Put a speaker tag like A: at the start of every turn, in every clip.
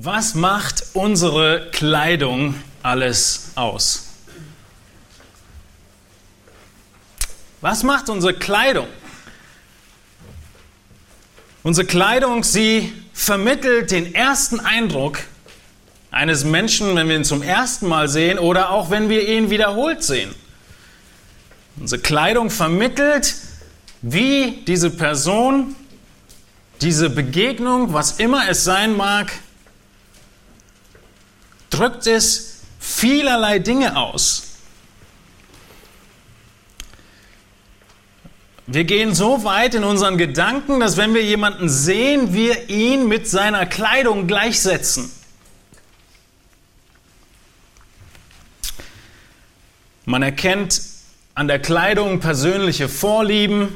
A: Was macht unsere Kleidung alles aus? Was macht unsere Kleidung? Unsere Kleidung, sie vermittelt den ersten Eindruck eines Menschen, wenn wir ihn zum ersten Mal sehen oder auch wenn wir ihn wiederholt sehen. Unsere Kleidung vermittelt, wie diese Person, diese Begegnung, was immer es sein mag, drückt es vielerlei Dinge aus. Wir gehen so weit in unseren Gedanken, dass wenn wir jemanden sehen, wir ihn mit seiner Kleidung gleichsetzen. Man erkennt an der Kleidung persönliche Vorlieben,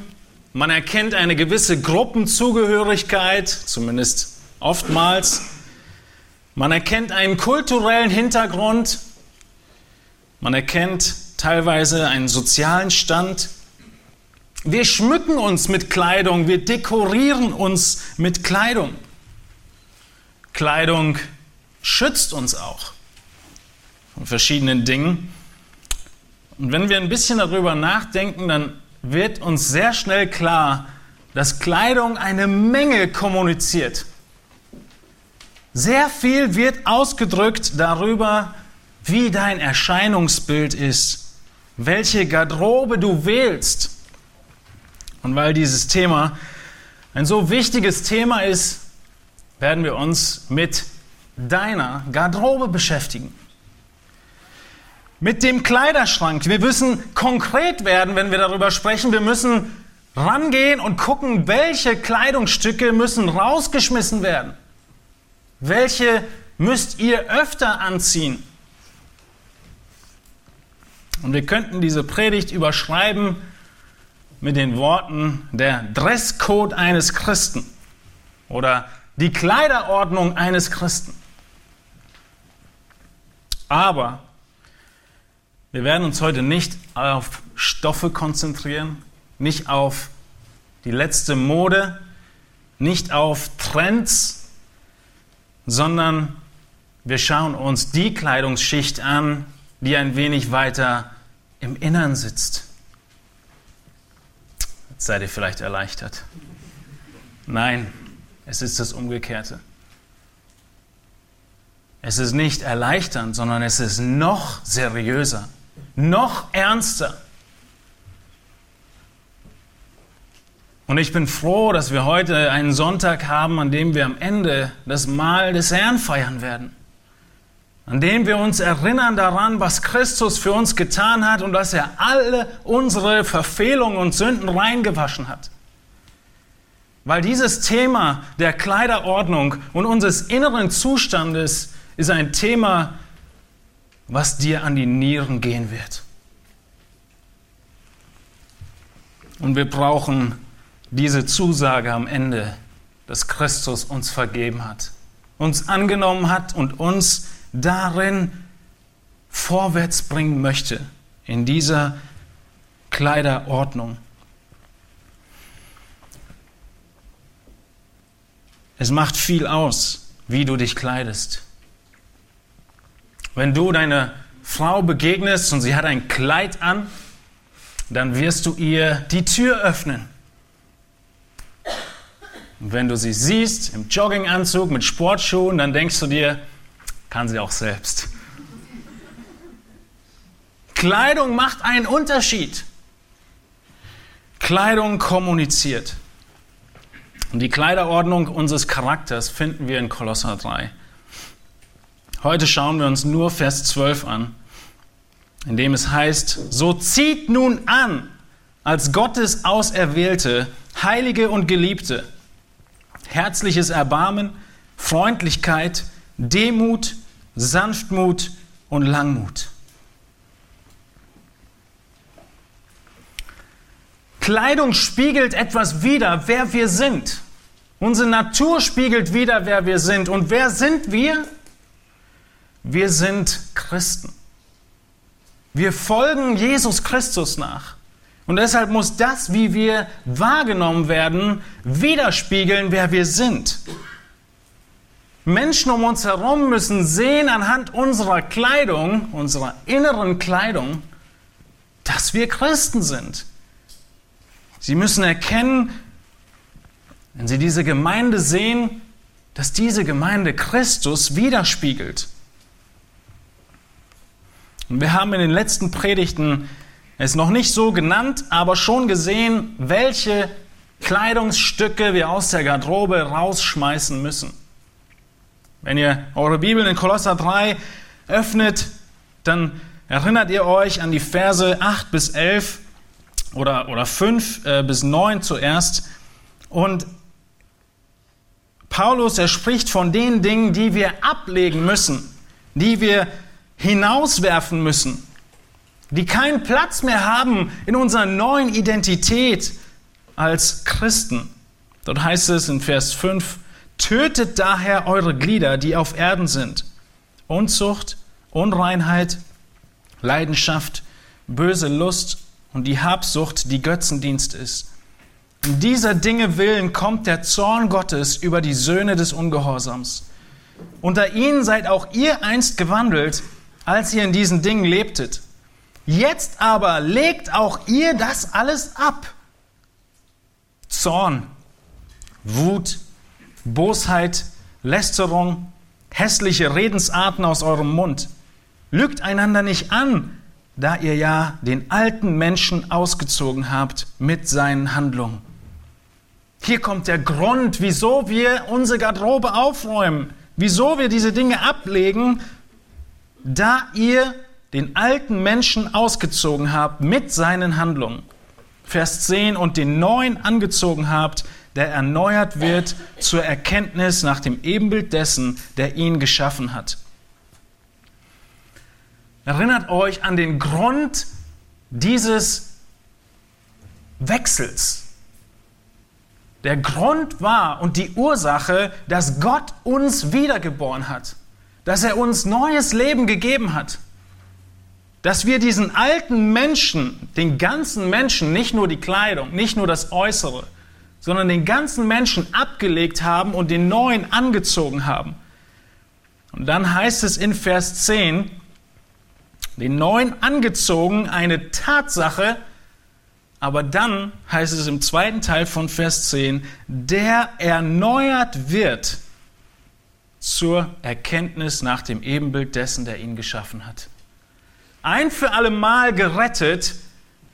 A: man erkennt eine gewisse Gruppenzugehörigkeit, zumindest oftmals. Man erkennt einen kulturellen Hintergrund, man erkennt teilweise einen sozialen Stand. Wir schmücken uns mit Kleidung, wir dekorieren uns mit Kleidung. Kleidung schützt uns auch von verschiedenen Dingen. Und wenn wir ein bisschen darüber nachdenken, dann wird uns sehr schnell klar, dass Kleidung eine Menge kommuniziert. Sehr viel wird ausgedrückt darüber, wie dein Erscheinungsbild ist, welche Garderobe du wählst. Und weil dieses Thema ein so wichtiges Thema ist, werden wir uns mit deiner Garderobe beschäftigen. Mit dem Kleiderschrank. Wir müssen konkret werden, wenn wir darüber sprechen. Wir müssen rangehen und gucken, welche Kleidungsstücke müssen rausgeschmissen werden. Welche müsst ihr öfter anziehen? Und wir könnten diese Predigt überschreiben mit den Worten der Dresscode eines Christen oder die Kleiderordnung eines Christen. Aber wir werden uns heute nicht auf Stoffe konzentrieren, nicht auf die letzte Mode, nicht auf Trends, sondern wir schauen uns die Kleidungsschicht an, die ein wenig weiter im Innern sitzt. Jetzt seid ihr vielleicht erleichtert. Nein, es ist das Umgekehrte. Es ist nicht erleichternd, sondern es ist noch seriöser, noch ernster. Und ich bin froh, dass wir heute einen Sonntag haben, an dem wir am Ende das Mahl des Herrn feiern werden. An dem wir uns erinnern daran, was Christus für uns getan hat und dass er alle unsere Verfehlungen und Sünden reingewaschen hat. Weil dieses Thema der Kleiderordnung und unseres inneren Zustandes ist ein Thema, was dir an die Nieren gehen wird. Und wir brauchen diese Zusage am Ende, dass Christus uns vergeben hat, uns angenommen hat und uns darin vorwärts bringen möchte, in dieser Kleiderordnung. Es macht viel aus, wie du dich kleidest. Wenn du deine Frau begegnest und sie hat ein Kleid an, dann wirst du ihr die Tür öffnen. Und wenn du sie siehst im Jogginganzug mit Sportschuhen, dann denkst du dir, kann sie auch selbst. Kleidung macht einen Unterschied. Kleidung kommuniziert. Und die Kleiderordnung unseres Charakters finden wir in Kolosser 3. Heute schauen wir uns nur Vers 12 an, in dem es heißt, so zieht nun an als Gottes Auserwählte, Heilige und Geliebte, herzliches Erbarmen, Freundlichkeit, Demut, Sanftmut und Langmut. Kleidung spiegelt etwas wider, wer wir sind. Unsere Natur spiegelt wider, wer wir sind. Und wer sind wir? Wir sind Christen. Wir folgen Jesus Christus nach. Und deshalb muss das, wie wir wahrgenommen werden, widerspiegeln, wer wir sind. Menschen um uns herum müssen sehen anhand unserer Kleidung, unserer inneren Kleidung, dass wir Christen sind. Sie müssen erkennen, wenn sie diese Gemeinde sehen, dass diese Gemeinde Christus widerspiegelt. Und wir haben in den letzten Predigten es noch nicht so genannt, aber schon gesehen, welche Kleidungsstücke wir aus der Garderobe rausschmeißen müssen. Wenn ihr eure Bibel in Kolosser 3 öffnet, dann erinnert ihr euch an die Verse 8 bis 11 oder, oder 5 äh, bis 9 zuerst. Und Paulus, er spricht von den Dingen, die wir ablegen müssen, die wir hinauswerfen müssen, die keinen Platz mehr haben in unserer neuen Identität als Christen. Dort heißt es in Vers 5, Tötet daher eure Glieder, die auf Erden sind. Unzucht, Unreinheit, Leidenschaft, böse Lust und die Habsucht, die Götzendienst ist. In dieser Dinge willen kommt der Zorn Gottes über die Söhne des Ungehorsams. Unter ihnen seid auch ihr einst gewandelt, als ihr in diesen Dingen lebtet. Jetzt aber legt auch ihr das alles ab. Zorn, Wut, Bosheit, Lästerung, hässliche Redensarten aus eurem Mund. Lügt einander nicht an, da ihr ja den alten Menschen ausgezogen habt mit seinen Handlungen. Hier kommt der Grund, wieso wir unsere Garderobe aufräumen, wieso wir diese Dinge ablegen, da ihr den alten Menschen ausgezogen habt mit seinen Handlungen. Vers 10 und den neuen angezogen habt, der erneuert wird zur Erkenntnis nach dem Ebenbild dessen, der ihn geschaffen hat. Erinnert euch an den Grund dieses Wechsels. Der Grund war und die Ursache, dass Gott uns wiedergeboren hat, dass er uns neues Leben gegeben hat, dass wir diesen alten Menschen, den ganzen Menschen, nicht nur die Kleidung, nicht nur das Äußere, sondern den ganzen Menschen abgelegt haben und den neuen angezogen haben. Und dann heißt es in Vers 10, den neuen angezogen, eine Tatsache, aber dann heißt es im zweiten Teil von Vers 10, der erneuert wird zur Erkenntnis nach dem Ebenbild dessen, der ihn geschaffen hat. Ein für alle Mal gerettet,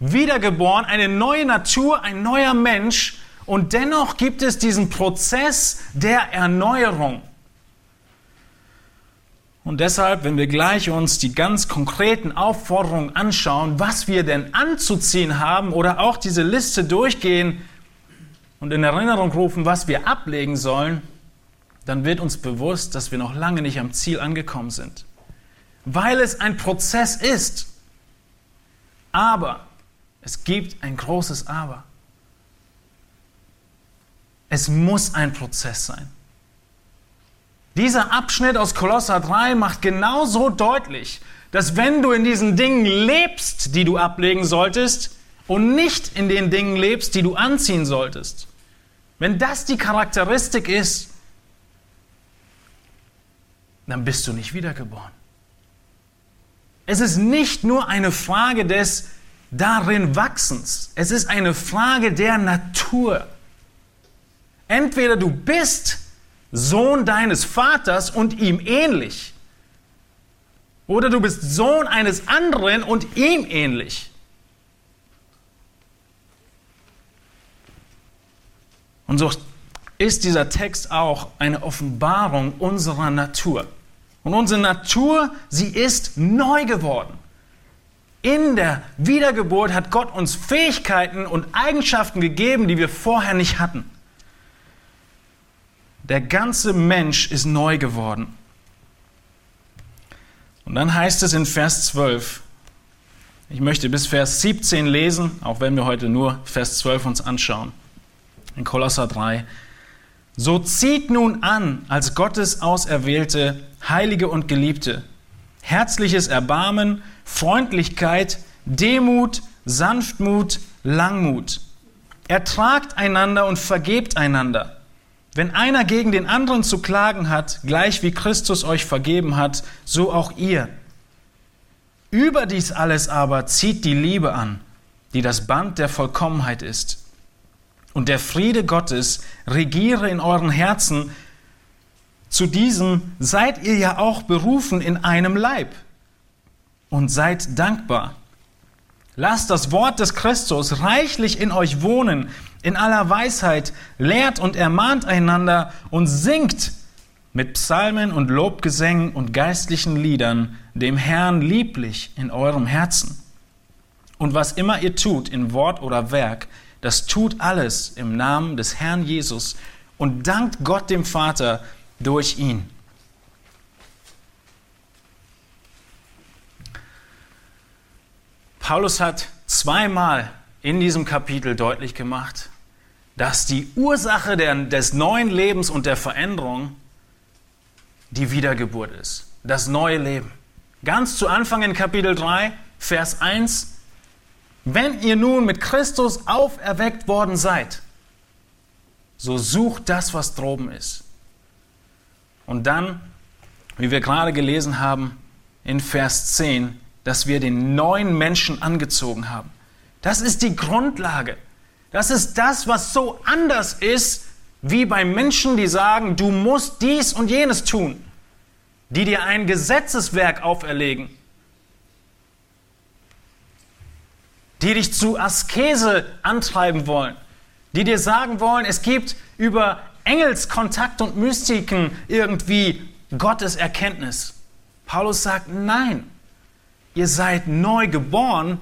A: wiedergeboren, eine neue Natur, ein neuer Mensch, und dennoch gibt es diesen Prozess der Erneuerung. Und deshalb, wenn wir gleich uns die ganz konkreten Aufforderungen anschauen, was wir denn anzuziehen haben oder auch diese Liste durchgehen und in Erinnerung rufen, was wir ablegen sollen, dann wird uns bewusst, dass wir noch lange nicht am Ziel angekommen sind. Weil es ein Prozess ist. Aber es gibt ein großes Aber. Es muss ein Prozess sein. Dieser Abschnitt aus Kolosser 3 macht genauso deutlich, dass wenn du in diesen Dingen lebst, die du ablegen solltest, und nicht in den Dingen lebst, die du anziehen solltest, wenn das die Charakteristik ist, dann bist du nicht wiedergeboren. Es ist nicht nur eine Frage des darin Wachsens, es ist eine Frage der Natur. Entweder du bist Sohn deines Vaters und ihm ähnlich, oder du bist Sohn eines anderen und ihm ähnlich. Und so ist dieser Text auch eine Offenbarung unserer Natur. Und unsere Natur, sie ist neu geworden. In der Wiedergeburt hat Gott uns Fähigkeiten und Eigenschaften gegeben, die wir vorher nicht hatten. Der ganze Mensch ist neu geworden. Und dann heißt es in Vers 12, ich möchte bis Vers 17 lesen, auch wenn wir heute nur Vers 12 uns anschauen. In Kolosser 3. So zieht nun an als Gottes Auserwählte, Heilige und Geliebte, herzliches Erbarmen, Freundlichkeit, Demut, Sanftmut, Langmut. Ertragt einander und vergebt einander Wenn einer gegen den anderen zu klagen hat, gleich wie Christus euch vergeben hat, so auch ihr. Über dies alles aber zieht die Liebe an, die das Band der Vollkommenheit ist. Und der Friede Gottes regiere in euren Herzen. Zu diesem seid ihr ja auch berufen in einem Leib. Und seid dankbar. Lasst das Wort des Christus reichlich in euch wohnen, in aller Weisheit, lehrt und ermahnt einander und singt mit Psalmen und Lobgesängen und geistlichen Liedern dem Herrn lieblich in eurem Herzen. Und was immer ihr tut in Wort oder Werk, das tut alles im Namen des Herrn Jesus und dankt Gott dem Vater durch ihn. Paulus hat zweimal in diesem Kapitel deutlich gemacht, dass die Ursache des neuen Lebens und der Veränderung die Wiedergeburt ist, das neue Leben. Ganz zu Anfang in Kapitel 3, Vers 1, wenn ihr nun mit Christus auferweckt worden seid, so sucht das, was droben ist. Und dann, wie wir gerade gelesen haben, in Vers 10, dass wir den neuen Menschen angezogen haben. Das ist die Grundlage. Das ist das, was so anders ist, wie bei Menschen, die sagen, du musst dies und jenes tun, die dir ein Gesetzeswerk auferlegen, die dich zu Askese antreiben wollen, die dir sagen wollen, es gibt über Engelskontakt und Mystiken irgendwie Gottes Erkenntnis. Paulus sagt, nein, ihr seid neu geboren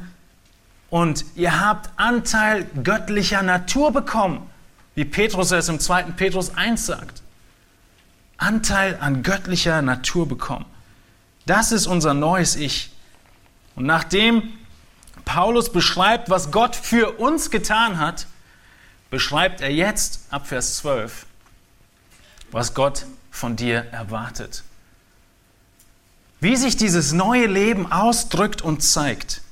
A: und ihr habt Anteil göttlicher Natur bekommen, wie Petrus es im 2. Petrus 1 sagt. Anteil an göttlicher Natur bekommen. Das ist unser neues Ich. Und nachdem Paulus beschreibt, was Gott für uns getan hat, beschreibt er jetzt ab Vers 12, was Gott von dir erwartet. Wie sich dieses neue Leben ausdrückt und zeigt.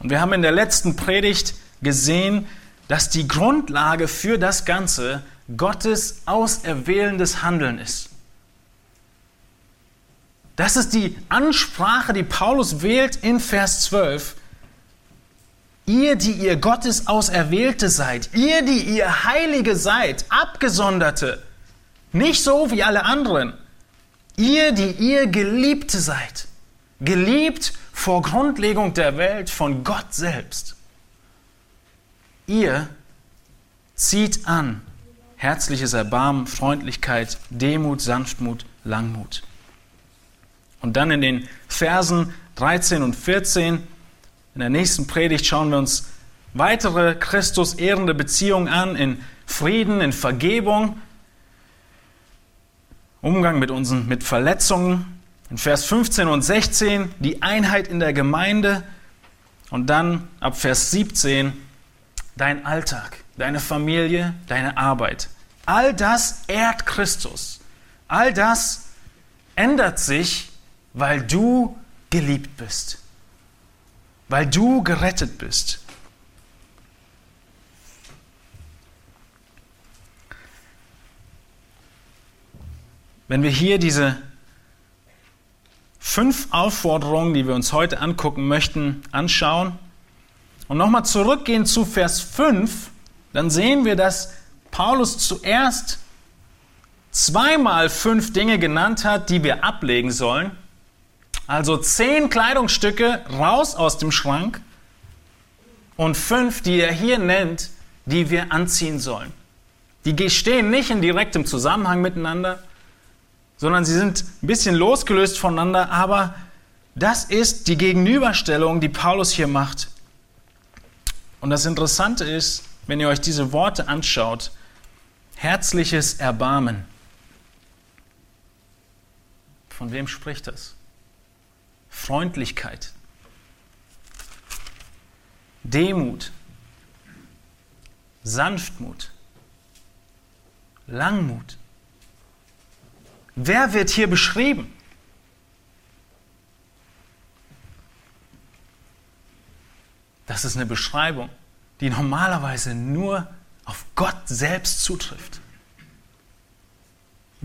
A: Und wir haben in der letzten Predigt gesehen, dass die Grundlage für das Ganze Gottes auserwählendes Handeln ist. Das ist die Ansprache, die Paulus wählt in Vers 12. Ihr, die ihr Gottes Auserwählte seid, ihr, die ihr Heilige seid, Abgesonderte, nicht so wie alle anderen, ihr, die ihr Geliebte seid, geliebt vor Grundlegung der Welt von Gott selbst. Ihr zieht an herzliches Erbarmen, Freundlichkeit, Demut, Sanftmut, Langmut. Und dann in den Versen 13 und 14, in der nächsten Predigt schauen wir uns weitere Christus ehrende Beziehungen an, in Frieden, in Vergebung, Umgang mit unseren mit Verletzungen, in Vers 15 und 16 die Einheit in der Gemeinde und dann ab Vers 17 dein Alltag, deine Familie, deine Arbeit. All das ehrt Christus. All das ändert sich, weil du geliebt bist, weil du gerettet bist. Wenn wir hier diese fünf Aufforderungen, die wir uns heute angucken möchten, anschauen und nochmal zurückgehen zu Vers 5, dann sehen wir, dass Paulus zuerst zweimal fünf Dinge genannt hat, die wir ablegen sollen. Also zehn Kleidungsstücke raus aus dem Schrank und fünf, die er hier nennt, die wir anziehen sollen. Die stehen nicht in direktem Zusammenhang miteinander, sondern sie sind ein bisschen losgelöst voneinander, aber das ist die Gegenüberstellung, die Paulus hier macht. Und das Interessante ist, wenn ihr euch diese Worte anschaut, herzliches Erbarmen. Von wem spricht das? Freundlichkeit, Demut, Sanftmut, Langmut. Wer wird hier beschrieben? Das ist eine Beschreibung, die normalerweise nur auf Gott selbst zutrifft.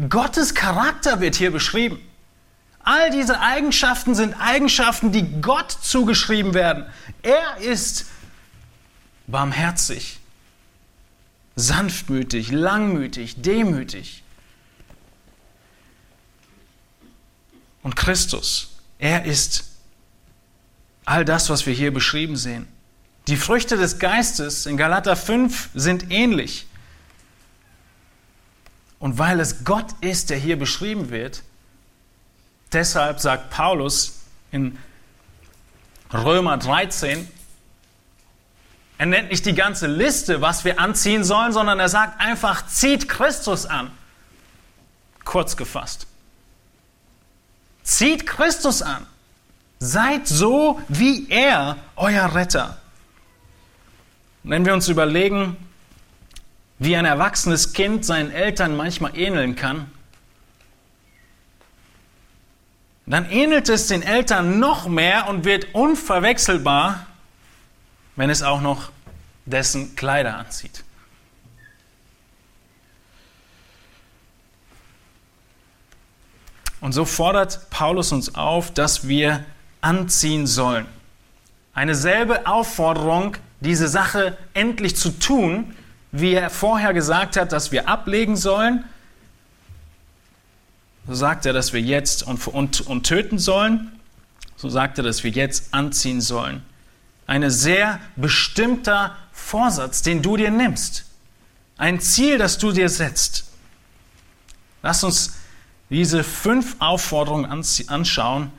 A: Gottes Charakter wird hier beschrieben. All diese Eigenschaften sind Eigenschaften, die Gott zugeschrieben werden. Er ist barmherzig, sanftmütig, langmütig, demütig. Und Christus, er ist all das, was wir hier beschrieben sehen. Die Früchte des Geistes in Galater 5 sind ähnlich. Und weil es Gott ist, der hier beschrieben wird, deshalb sagt Paulus in Römer 13, er nennt nicht die ganze Liste, was wir anziehen sollen, sondern er sagt einfach, zieht Christus an. Kurz gefasst. Zieht Christus an. Seid so wie er, euer Retter. Und wenn wir uns überlegen, wie ein erwachsenes Kind seinen Eltern manchmal ähneln kann, dann ähnelt es den Eltern noch mehr und wird unverwechselbar, wenn es auch noch dessen Kleider anzieht. Und so fordert Paulus uns auf, dass wir anziehen sollen. Eine selbe Aufforderung, diese Sache endlich zu tun, wie er vorher gesagt hat, dass wir ablegen sollen, so sagt er, dass wir jetzt und, und, und töten sollen. So sagt er, dass wir jetzt anziehen sollen. Ein sehr bestimmter Vorsatz, den du dir nimmst. Ein Ziel, das du dir setzt. Lass uns diese fünf Aufforderungen anschauen,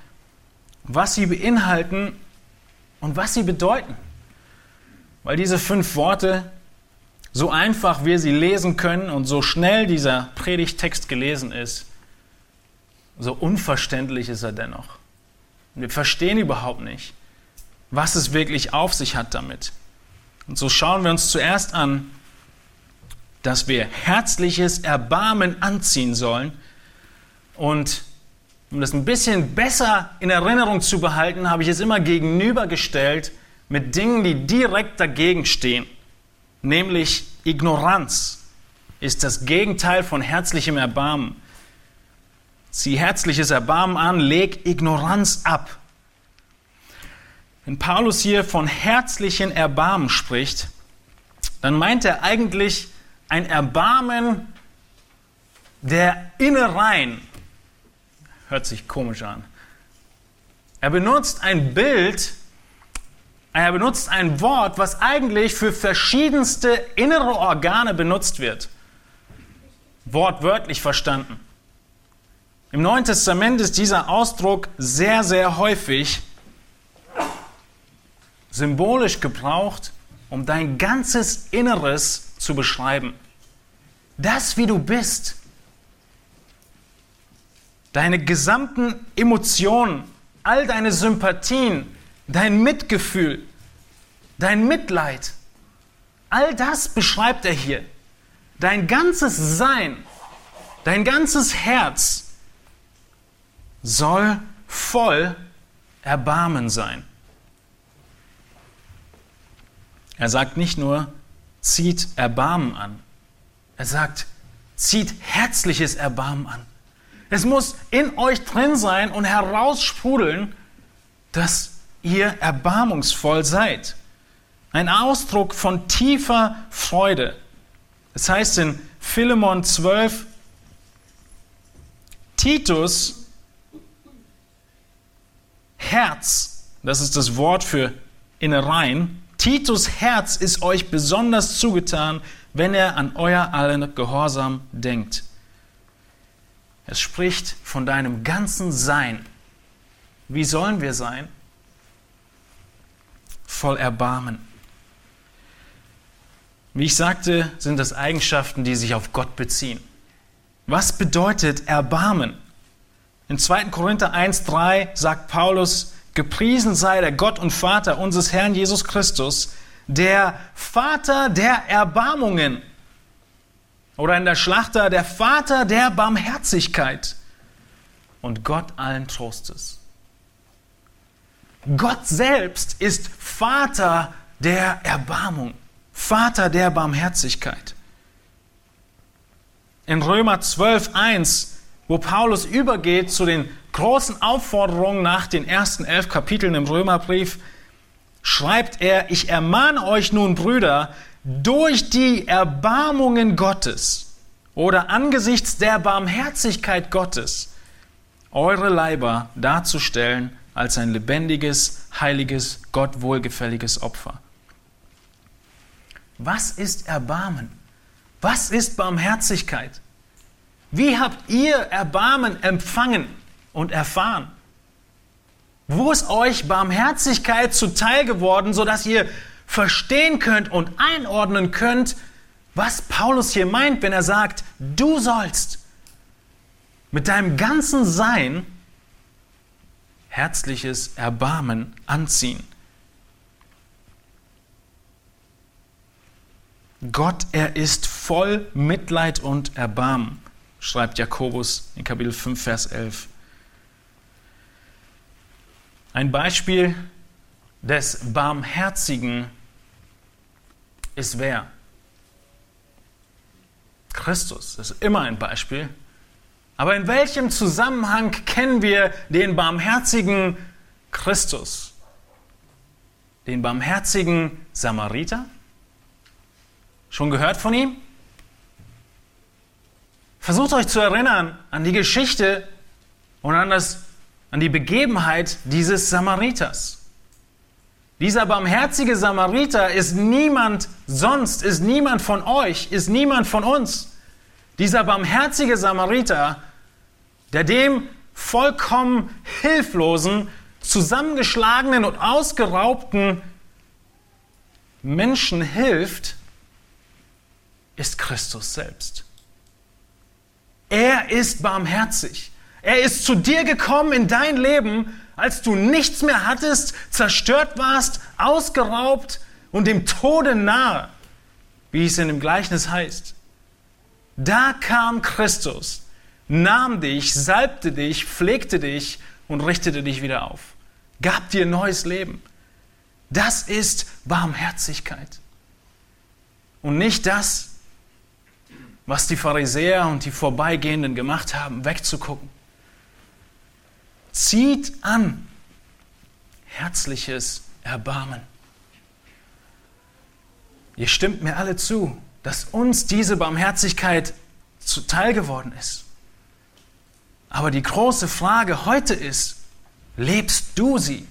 A: was sie beinhalten und was sie bedeuten. Weil diese fünf Worte, so einfach wir sie lesen können und so schnell dieser Predigtext gelesen ist, so unverständlich ist er dennoch. Wir verstehen überhaupt nicht, was es wirklich auf sich hat damit. Und so schauen wir uns zuerst an, dass wir herzliches Erbarmen anziehen sollen. Und um das ein bisschen besser in Erinnerung zu behalten, habe ich es immer gegenübergestellt mit Dingen, die direkt dagegen stehen. Nämlich Ignoranz ist das Gegenteil von herzlichem Erbarmen. Zieh herzliches Erbarmen an, leg Ignoranz ab. Wenn Paulus hier von herzlichen Erbarmen spricht, dann meint er eigentlich ein Erbarmen der Innereien. Hört sich komisch an. Er benutzt ein Bild, er benutzt ein Wort, was eigentlich für verschiedenste innere Organe benutzt wird. Wortwörtlich verstanden. Im Neuen Testament ist dieser Ausdruck sehr, sehr häufig symbolisch gebraucht, um dein ganzes Inneres zu beschreiben. Das, wie du bist. Deine gesamten Emotionen, all deine Sympathien, dein Mitgefühl, dein Mitleid. All das beschreibt er hier. Dein ganzes Sein, dein ganzes Herz soll voll Erbarmen sein. Er sagt nicht nur, zieht Erbarmen an. Er sagt, zieht herzliches Erbarmen an. Es muss in euch drin sein und heraussprudeln, dass ihr erbarmungsvoll seid. Ein Ausdruck von tiefer Freude. Das heißt in Philemon 12, Titus Herz, das ist das Wort für Innereien, Titus Herz ist euch besonders zugetan, wenn er an euer allen Gehorsam denkt. Es spricht von deinem ganzen Sein. Wie sollen wir sein? Voll Erbarmen. Wie ich sagte, sind das Eigenschaften, die sich auf Gott beziehen. Was bedeutet Erbarmen? In 2. Korinther 1.3 sagt Paulus, gepriesen sei der Gott und Vater unseres Herrn Jesus Christus, der Vater der Erbarmungen. Oder in der Schlachter, der Vater der Barmherzigkeit und Gott allen Trostes. Gott selbst ist Vater der Erbarmung, Vater der Barmherzigkeit. in Römer 12, 1, wo Paulus übergeht zu den großen Aufforderungen nach den ersten elf Kapiteln im Römerbrief, schreibt er, ich ermahne euch nun, Brüder, durch die Erbarmungen Gottes oder angesichts der Barmherzigkeit Gottes, eure Leiber darzustellen als ein lebendiges, heiliges, Gott wohlgefälliges Opfer. Was ist Erbarmen? Was ist Barmherzigkeit? Wie habt ihr Erbarmen empfangen und erfahren? Wo ist euch Barmherzigkeit zuteil geworden, sodass ihr verstehen könnt und einordnen könnt, was Paulus hier meint, wenn er sagt, du sollst mit deinem ganzen Sein herzliches Erbarmen anziehen. Gott, er ist voll Mitleid und Erbarmen, schreibt Jakobus in Kapitel 5, Vers 11. Ein Beispiel des Barmherzigen ist wer? Christus. Ist immer ein Beispiel. Aber in welchem Zusammenhang kennen wir den barmherzigen Christus? Den barmherzigen Samariter? Schon gehört von ihm? Versucht euch zu erinnern an die Geschichte und an, das, an die Begebenheit dieses Samariters. Dieser barmherzige Samariter ist niemand sonst, ist niemand von euch, ist niemand von uns. Dieser barmherzige Samariter, der dem vollkommen hilflosen, zusammengeschlagenen und ausgeraubten Menschen hilft, ist Christus selbst. Er ist barmherzig. Er ist zu dir gekommen in dein Leben, als du nichts mehr hattest, zerstört warst, ausgeraubt und dem Tode nahe, wie es in dem Gleichnis heißt. Da kam Christus, nahm dich, salbte dich, pflegte dich und richtete dich wieder auf, gab dir neues Leben. Das ist Barmherzigkeit. Und nicht das, was die Pharisäer und die Vorbeigehenden gemacht haben, wegzugucken. Zieht an herzliches Erbarmen. Ihr stimmt mir alle zu, dass uns diese Barmherzigkeit zuteil geworden ist. Aber die große Frage heute ist, lebst du sie?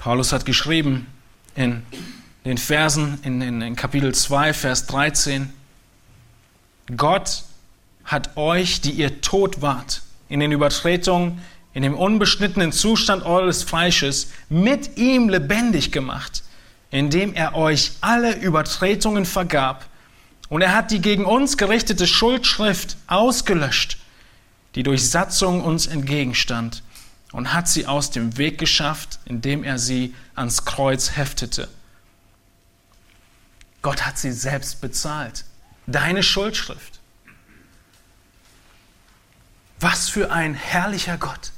A: Paulus hat geschrieben in den Versen in, in, in, Kapitel 2, Vers 13, Gott hat euch, die ihr tot wart, in den Übertretungen, in dem unbeschnittenen Zustand eures Fleisches, mit ihm lebendig gemacht, indem er euch alle Übertretungen vergab. Und er hat die gegen uns gerichtete Schuldschrift ausgelöscht, die durch Satzung uns entgegenstand und hat sie aus dem Weg geschafft, indem er sie ans Kreuz heftete. Gott hat sie selbst bezahlt. Deine Schuldschrift. Was für ein herrlicher Gott.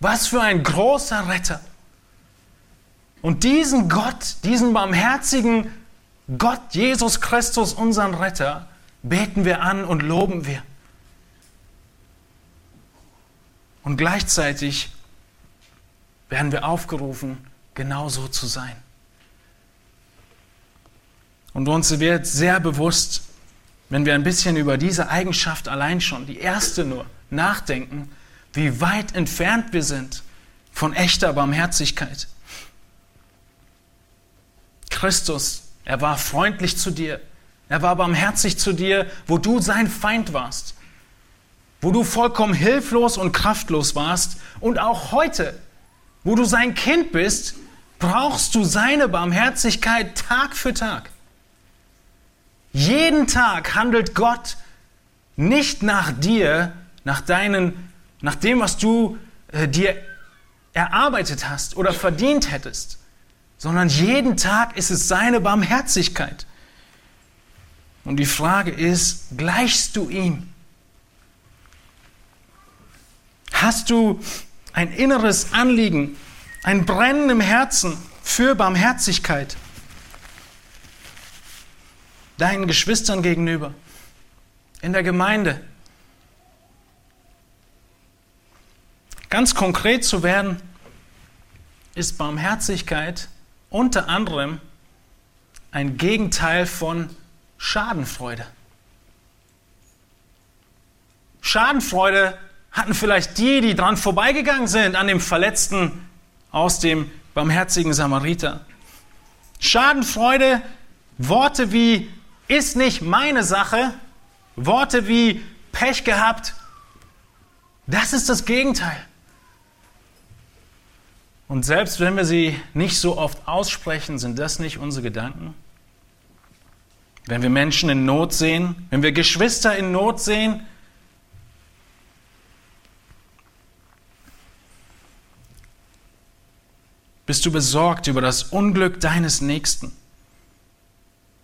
A: Was für ein großer Retter. Und diesen Gott, diesen barmherzigen Gott, Jesus Christus, unseren Retter, beten wir an und loben wir. Und gleichzeitig werden wir aufgerufen, genau so zu sein. Und uns wird sehr bewusst, wenn wir ein bisschen über diese Eigenschaft allein schon, die erste nur, nachdenken, wie weit entfernt wir sind von echter Barmherzigkeit. Christus, er war freundlich zu dir, er war barmherzig zu dir, wo du sein Feind warst, wo du vollkommen hilflos und kraftlos warst und auch heute wo du sein Kind bist, brauchst du seine Barmherzigkeit Tag für Tag. Jeden Tag handelt Gott nicht nach dir, nach deinen, nach dem, was du äh, dir erarbeitet hast oder verdient hättest, sondern jeden Tag ist es seine Barmherzigkeit. Und die Frage ist, gleichst du ihm? Hast du ein inneres Anliegen, ein Brennen im Herzen für Barmherzigkeit deinen Geschwistern gegenüber, in der Gemeinde. Ganz konkret zu werden, ist Barmherzigkeit unter anderem ein Gegenteil von Schadenfreude. Schadenfreude hatten vielleicht die, die dran vorbeigegangen sind an dem Verletzten aus dem barmherzigen Samariter. Schadenfreude, Worte wie ist nicht meine Sache, Worte wie Pech gehabt, das ist das Gegenteil. Und selbst wenn wir sie nicht so oft aussprechen, sind das nicht unsere Gedanken? Wenn wir Menschen in Not sehen, wenn wir Geschwister in Not sehen, Bist du besorgt über das Unglück deines Nächsten?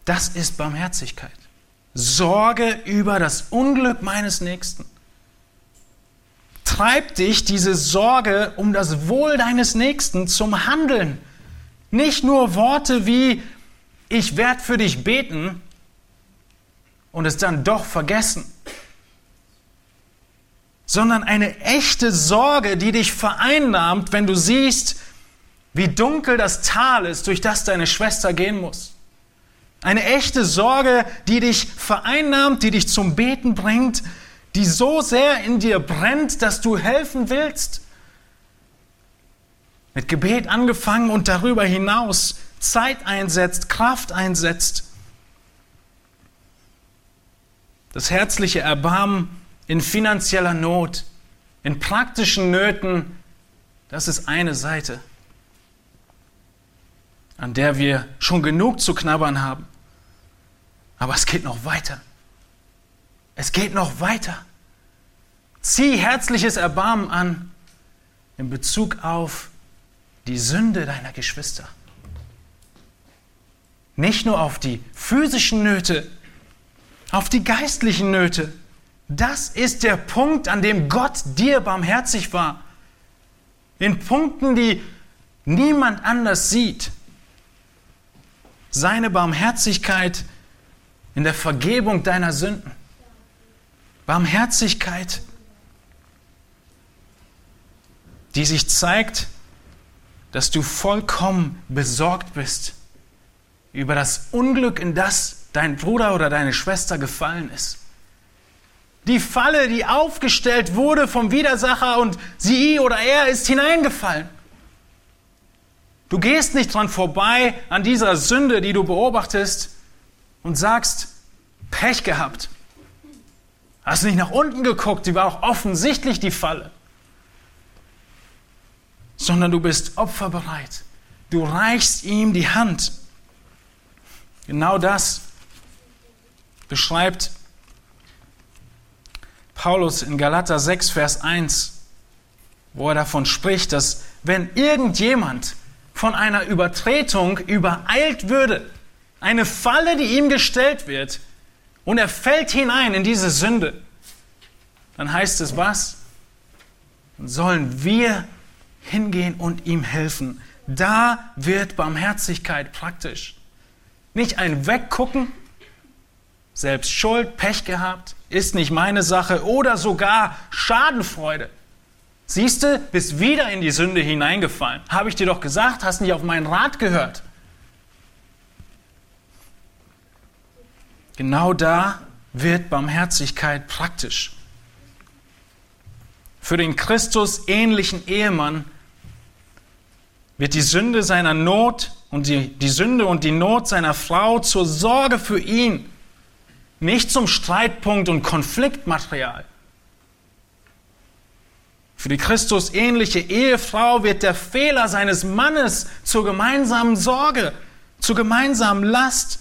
A: Das ist Barmherzigkeit. Sorge über das Unglück meines Nächsten. Treibt dich diese Sorge um das Wohl deines Nächsten zum Handeln. Nicht nur Worte wie, ich werde für dich beten und es dann doch vergessen, sondern eine echte Sorge, die dich vereinnahmt, wenn du siehst, wie dunkel das Tal ist, durch das deine Schwester gehen muss. Eine echte Sorge, die dich vereinnahmt, die dich zum Beten bringt, die so sehr in dir brennt, dass du helfen willst. Mit Gebet angefangen und darüber hinaus Zeit einsetzt, Kraft einsetzt. Das herzliche Erbarmen in finanzieller Not, in praktischen Nöten, das ist eine Seite an der wir schon genug zu knabbern haben. Aber es geht noch weiter. Es geht noch weiter. Zieh herzliches Erbarmen an in Bezug auf die Sünde deiner Geschwister. Nicht nur auf die physischen Nöte, auf die geistlichen Nöte. Das ist der Punkt, an dem Gott dir barmherzig war. In Punkten, die niemand anders sieht seine Barmherzigkeit in der Vergebung deiner Sünden. Barmherzigkeit, die sich zeigt, dass du vollkommen besorgt bist über das Unglück, in das dein Bruder oder deine Schwester gefallen ist. Die Falle, die aufgestellt wurde vom Widersacher und sie oder er ist hineingefallen. Du gehst nicht dran vorbei an dieser Sünde, die du beobachtest und sagst, Pech gehabt. Hast nicht nach unten geguckt, die war auch offensichtlich die Falle. Sondern du bist opferbereit. Du reichst ihm die Hand. Genau das beschreibt Paulus in Galater 6, Vers 1, wo er davon spricht, dass wenn irgendjemand von einer Übertretung übereilt würde, eine Falle, die ihm gestellt wird, und er fällt hinein in diese Sünde, dann heißt es was? Dann sollen wir hingehen und ihm helfen. Da wird Barmherzigkeit praktisch. Nicht ein Weggucken, selbst Schuld, Pech gehabt, ist nicht meine Sache oder sogar Schadenfreude. Siehst du, bist wieder in die Sünde hineingefallen. Habe ich dir doch gesagt, hast nicht auf meinen Rat gehört. Genau da wird Barmherzigkeit praktisch. Für den Christus ähnlichen Ehemann wird die Sünde seiner Not und die, die Sünde und die Not seiner Frau zur Sorge für ihn, nicht zum Streitpunkt und Konfliktmaterial. Für die Christusähnliche Ehefrau wird der Fehler seines Mannes zur gemeinsamen Sorge, zur gemeinsamen Last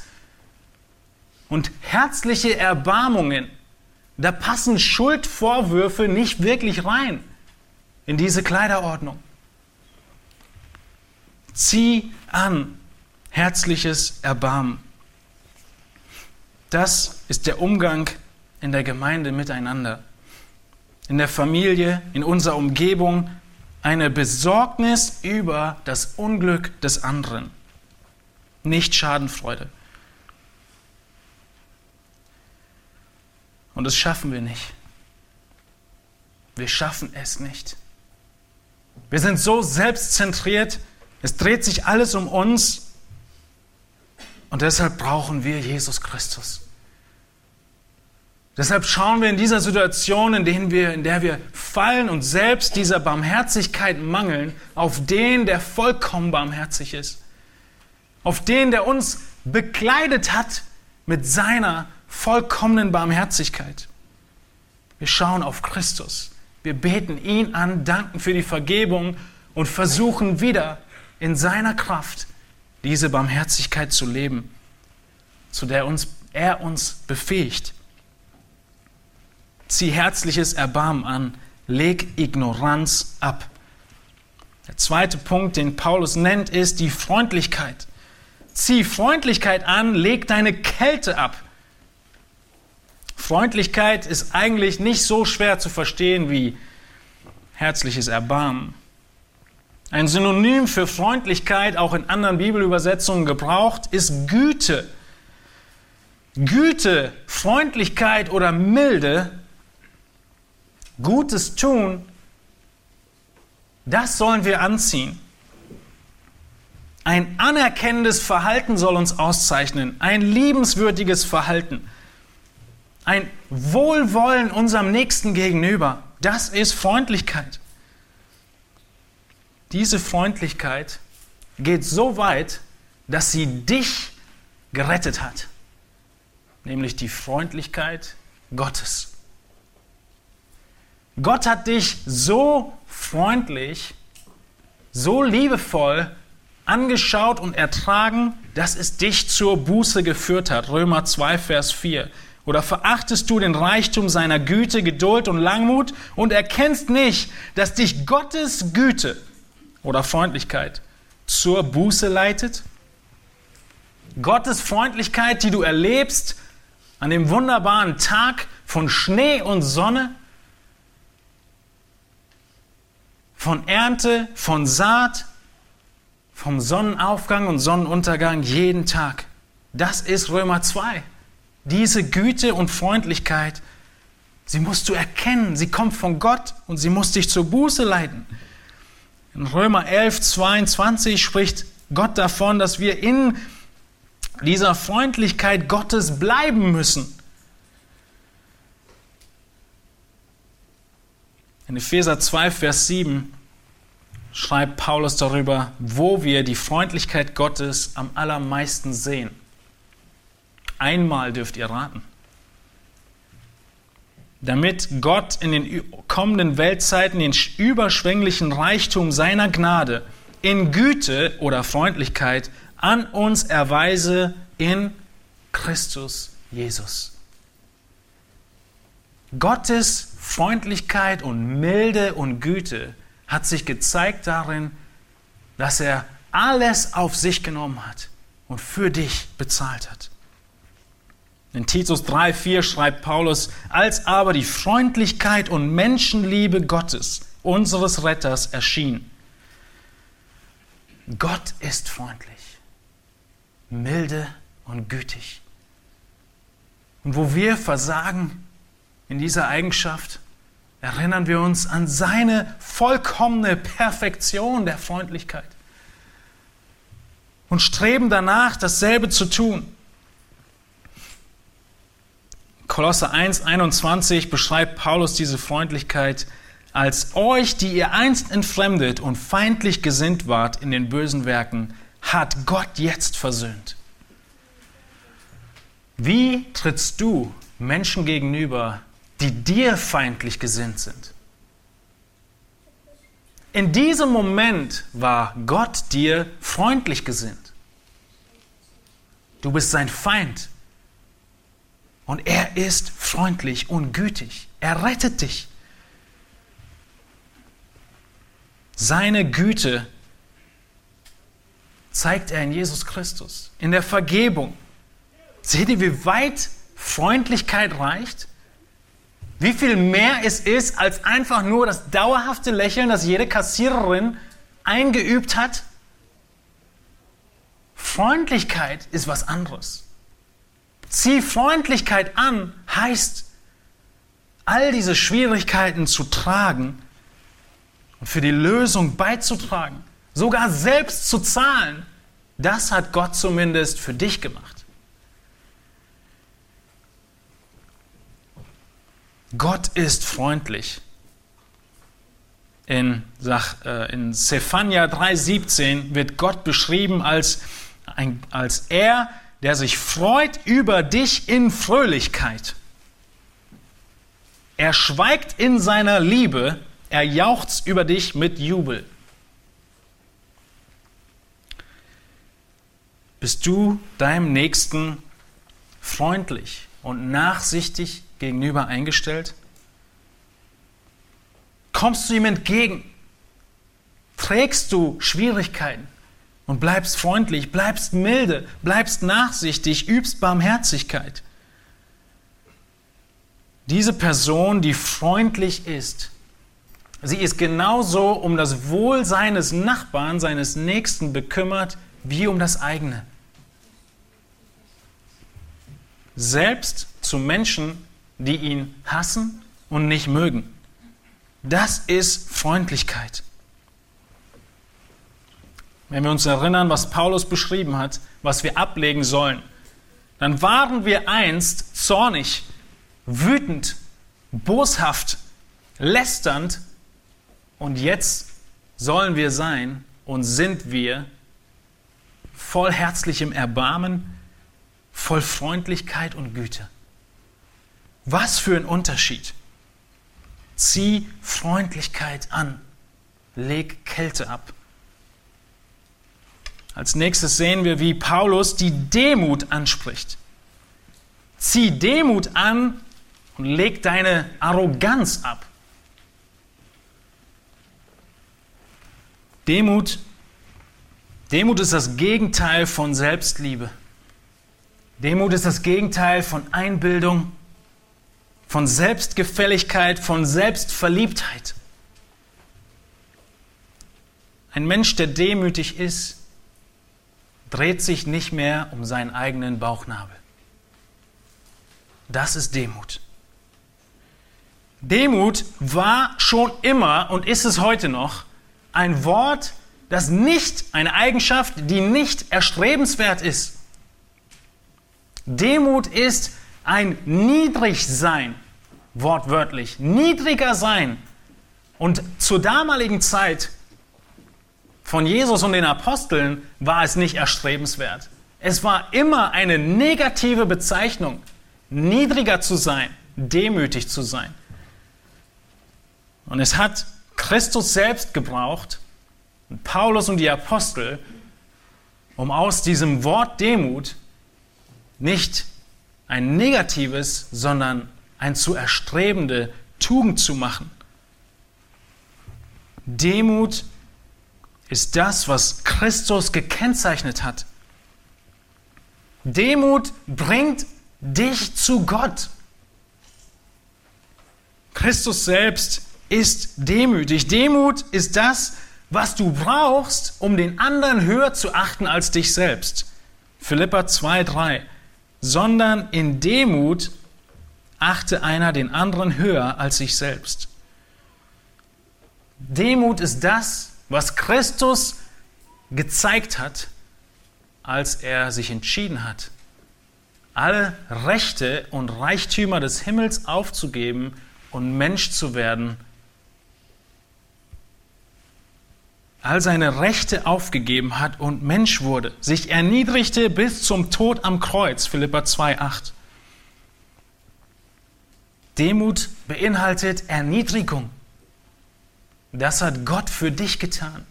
A: und herzliche Erbarmungen. Da passen Schuldvorwürfe nicht wirklich rein in diese Kleiderordnung. Zieh an herzliches Erbarmen. Das ist der Umgang in der Gemeinde miteinander in der Familie, in unserer Umgebung, eine Besorgnis über das Unglück des anderen, nicht Schadenfreude. Und das schaffen wir nicht. Wir schaffen es nicht. Wir sind so selbstzentriert, es dreht sich alles um uns und deshalb brauchen wir Jesus Christus. Deshalb schauen wir in dieser Situation, in, der wir, in der wir fallen und selbst dieser Barmherzigkeit mangeln, auf den, der vollkommen barmherzig ist. Auf den, der uns bekleidet hat mit seiner vollkommenen Barmherzigkeit. Wir schauen auf Christus. Wir beten ihn an, danken für die Vergebung und versuchen wieder in seiner Kraft diese Barmherzigkeit zu leben, zu der uns, er uns befähigt. Zieh herzliches Erbarmen an, leg Ignoranz ab. Der zweite Punkt, den Paulus nennt, ist die Freundlichkeit. Zieh Freundlichkeit an, leg deine Kälte ab. Freundlichkeit ist eigentlich nicht so schwer zu verstehen wie herzliches Erbarmen. Ein Synonym für Freundlichkeit, auch in anderen Bibelübersetzungen gebraucht, ist Güte. Güte, Freundlichkeit oder Milde, Gutes tun, das sollen wir anziehen. Ein anerkennendes Verhalten soll uns auszeichnen, ein liebenswürdiges Verhalten. Ein Wohlwollen unserem Nächsten gegenüber, das ist Freundlichkeit. Diese Freundlichkeit geht so weit, dass sie dich gerettet hat, nämlich die Freundlichkeit Gottes. Gott hat dich so freundlich, so liebevoll angeschaut und ertragen, dass es dich zur Buße geführt hat. Römer 2, Vers 4. Oder verachtest du den Reichtum seiner Güte, Geduld und Langmut und erkennst nicht, dass dich Gottes Güte oder Freundlichkeit zur Buße leitet? Gottes Freundlichkeit, die du erlebst an dem wunderbaren Tag von Schnee und Sonne, von Ernte, von Saat, vom Sonnenaufgang und Sonnenuntergang jeden Tag. Das ist Römer 2. Diese Güte und Freundlichkeit, sie musst du erkennen. Sie kommt von Gott und sie muss dich zur Buße leiten. In Römer 11, 22 spricht Gott davon, dass wir in dieser Freundlichkeit Gottes bleiben müssen. In Epheser 2, Vers 7 schreibt Paulus darüber, wo wir die Freundlichkeit Gottes am allermeisten sehen. Einmal dürft ihr raten. Damit Gott in den kommenden Weltzeiten den überschwänglichen Reichtum seiner Gnade in Güte oder Freundlichkeit an uns erweise in Christus Jesus. Gottes Freundlichkeit und Milde und Güte hat sich gezeigt darin, dass er alles auf sich genommen hat und für dich bezahlt hat. In Titus 3, 4 schreibt Paulus, als aber die Freundlichkeit und Menschenliebe Gottes, unseres Retters, erschien. Gott ist freundlich, milde und gütig. Und wo wir versagen in dieser Eigenschaft, erinnern wir uns an seine vollkommene Perfektion der Freundlichkeit und streben danach, dasselbe zu tun. Kolosse 1, 21 beschreibt Paulus diese Freundlichkeit als euch, die ihr einst entfremdet und feindlich gesinnt wart in den bösen Werken, hat Gott jetzt versöhnt. Wie trittst du Menschen gegenüber, die dir feindlich gesinnt sind? In diesem Moment war Gott dir freundlich gesinnt. Du bist sein Feind. Und er ist freundlich und gütig. Er rettet dich. Seine Güte zeigt er in Jesus Christus, in der Vergebung. Seht ihr, wie weit Freundlichkeit reicht? Wie viel mehr es ist als einfach nur das dauerhafte Lächeln, das jede Kassiererin eingeübt hat? Freundlichkeit ist was anderes. Zieh Freundlichkeit an heißt, all diese Schwierigkeiten zu tragen und für die Lösung beizutragen, sogar selbst zu zahlen. Das hat Gott zumindest für dich gemacht. Gott ist freundlich. In, äh, in Zephania 3,17 wird Gott beschrieben als, ein, als er, der sich freut über dich in Fröhlichkeit. Er schweigt in seiner Liebe, er jauchzt über dich mit Jubel. Bist du deinem Nächsten freundlich und nachsichtig gegenüber eingestellt? Kommst du ihm entgegen? Trägst du Schwierigkeiten und bleibst freundlich, bleibst milde, bleibst nachsichtig, übst Barmherzigkeit? Diese Person, die freundlich ist, sie ist genauso um das Wohl seines Nachbarn, seines Nächsten bekümmert, wie um das eigene. Selbst zu Menschen, die ihn hassen und nicht mögen. Das ist Freundlichkeit. Wenn wir uns erinnern, was Paulus beschrieben hat, was wir ablegen sollen, dann waren wir einst zornig, wütend, boshaft, lästernd und jetzt sollen wir sein und sind wir voll herzlichem Erbarmen, voll Freundlichkeit und Güte. Was für ein Unterschied. Zieh Freundlichkeit an, leg Kälte ab. Als nächstes sehen wir, wie Paulus die Demut anspricht. Zieh Demut an und leg deine Arroganz ab. Demut, Demut ist das Gegenteil von Selbstliebe. Demut ist das Gegenteil von Einbildung von Selbstgefälligkeit, von Selbstverliebtheit. Ein Mensch, der demütig ist, dreht sich nicht mehr um seinen eigenen Bauchnabel. Das ist Demut. Demut war schon immer und ist es heute noch ein Wort, das nicht eine Eigenschaft, die nicht erstrebenswert ist. Demut ist ein Niedrigsein, wortwörtlich, niedriger sein. Und zur damaligen Zeit von Jesus und den Aposteln war es nicht erstrebenswert. Es war immer eine negative Bezeichnung, niedriger zu sein, demütig zu sein. Und es hat Christus selbst gebraucht, Paulus und die Apostel, um aus diesem Wort Demut nicht ein negatives, sondern ein zu erstrebende Tugend zu machen. Demut ist das, was Christus gekennzeichnet hat. Demut bringt dich zu Gott. Christus selbst ist demütig. Demut ist das, was du brauchst, um den anderen höher zu achten als dich selbst. Philippa 2, 3 sondern in Demut achte einer den anderen höher als sich selbst. Demut ist das, was Christus gezeigt hat, als er sich entschieden hat, alle Rechte und Reichtümer des Himmels aufzugeben und Mensch zu werden all seine Rechte aufgegeben hat und Mensch wurde, sich erniedrigte bis zum Tod am Kreuz, Philippa 2,8. Demut beinhaltet Erniedrigung. Das hat Gott für dich getan.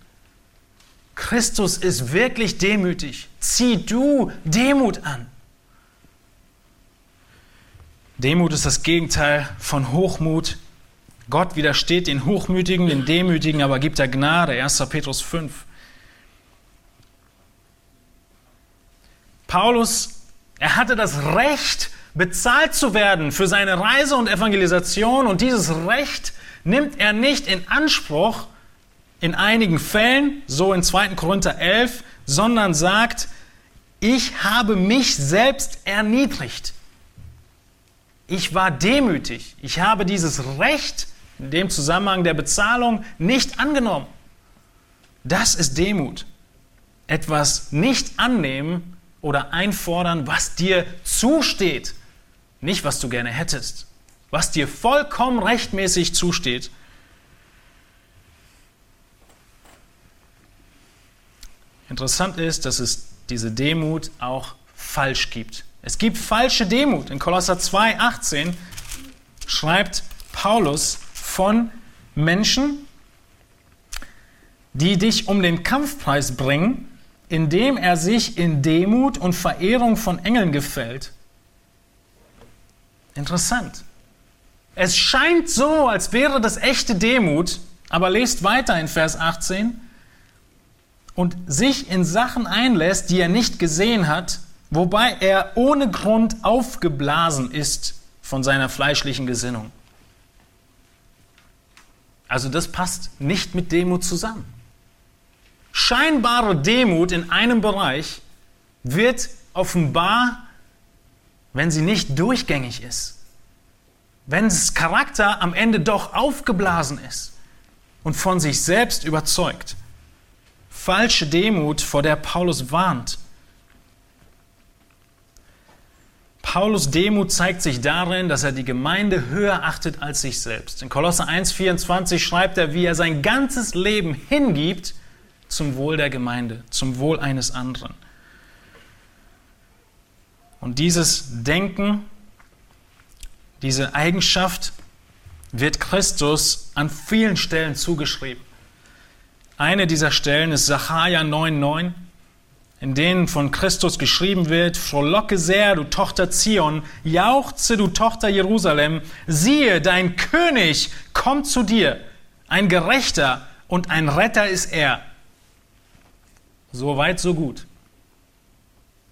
A: Christus ist wirklich demütig. Zieh du Demut an. Demut ist das Gegenteil von Hochmut, Gott widersteht den Hochmütigen, den Demütigen, aber gibt er Gnade. 1. Petrus 5. Paulus, er hatte das Recht, bezahlt zu werden für seine Reise und Evangelisation und dieses Recht nimmt er nicht in Anspruch in einigen Fällen, so in 2. Korinther 11, sondern sagt, ich habe mich selbst erniedrigt. Ich war demütig. Ich habe dieses Recht in dem Zusammenhang der Bezahlung nicht angenommen. Das ist Demut. Etwas nicht annehmen oder einfordern, was dir zusteht, nicht was du gerne hättest, was dir vollkommen rechtmäßig zusteht. Interessant ist, dass es diese Demut auch falsch gibt. Es gibt falsche Demut. In Kolosser 2, 18 schreibt Paulus von Menschen, die dich um den Kampfpreis bringen, indem er sich in Demut und Verehrung von Engeln gefällt. Interessant. Es scheint so, als wäre das echte Demut, aber lest weiter in Vers 18 und sich in Sachen einlässt, die er nicht gesehen hat, wobei er ohne Grund aufgeblasen ist von seiner fleischlichen Gesinnung. Also das passt nicht mit Demut zusammen. Scheinbare Demut in einem Bereich wird offenbar, wenn sie nicht durchgängig ist. Wenn das Charakter am Ende doch aufgeblasen ist und von sich selbst überzeugt. Falsche Demut, vor der Paulus warnt, Paulus Demut zeigt sich darin, dass er die Gemeinde höher achtet als sich selbst. In Kolosse 1,24 schreibt er, wie er sein ganzes Leben hingibt zum Wohl der Gemeinde, zum Wohl eines anderen. Und dieses Denken, diese Eigenschaft wird Christus an vielen Stellen zugeschrieben. Eine dieser Stellen ist Sacharja 9,9 in denen von Christus geschrieben wird, frohlocke sehr, du Tochter Zion, jauchze, du Tochter Jerusalem, siehe, dein König kommt zu dir, ein Gerechter und ein Retter ist er. So weit, so gut.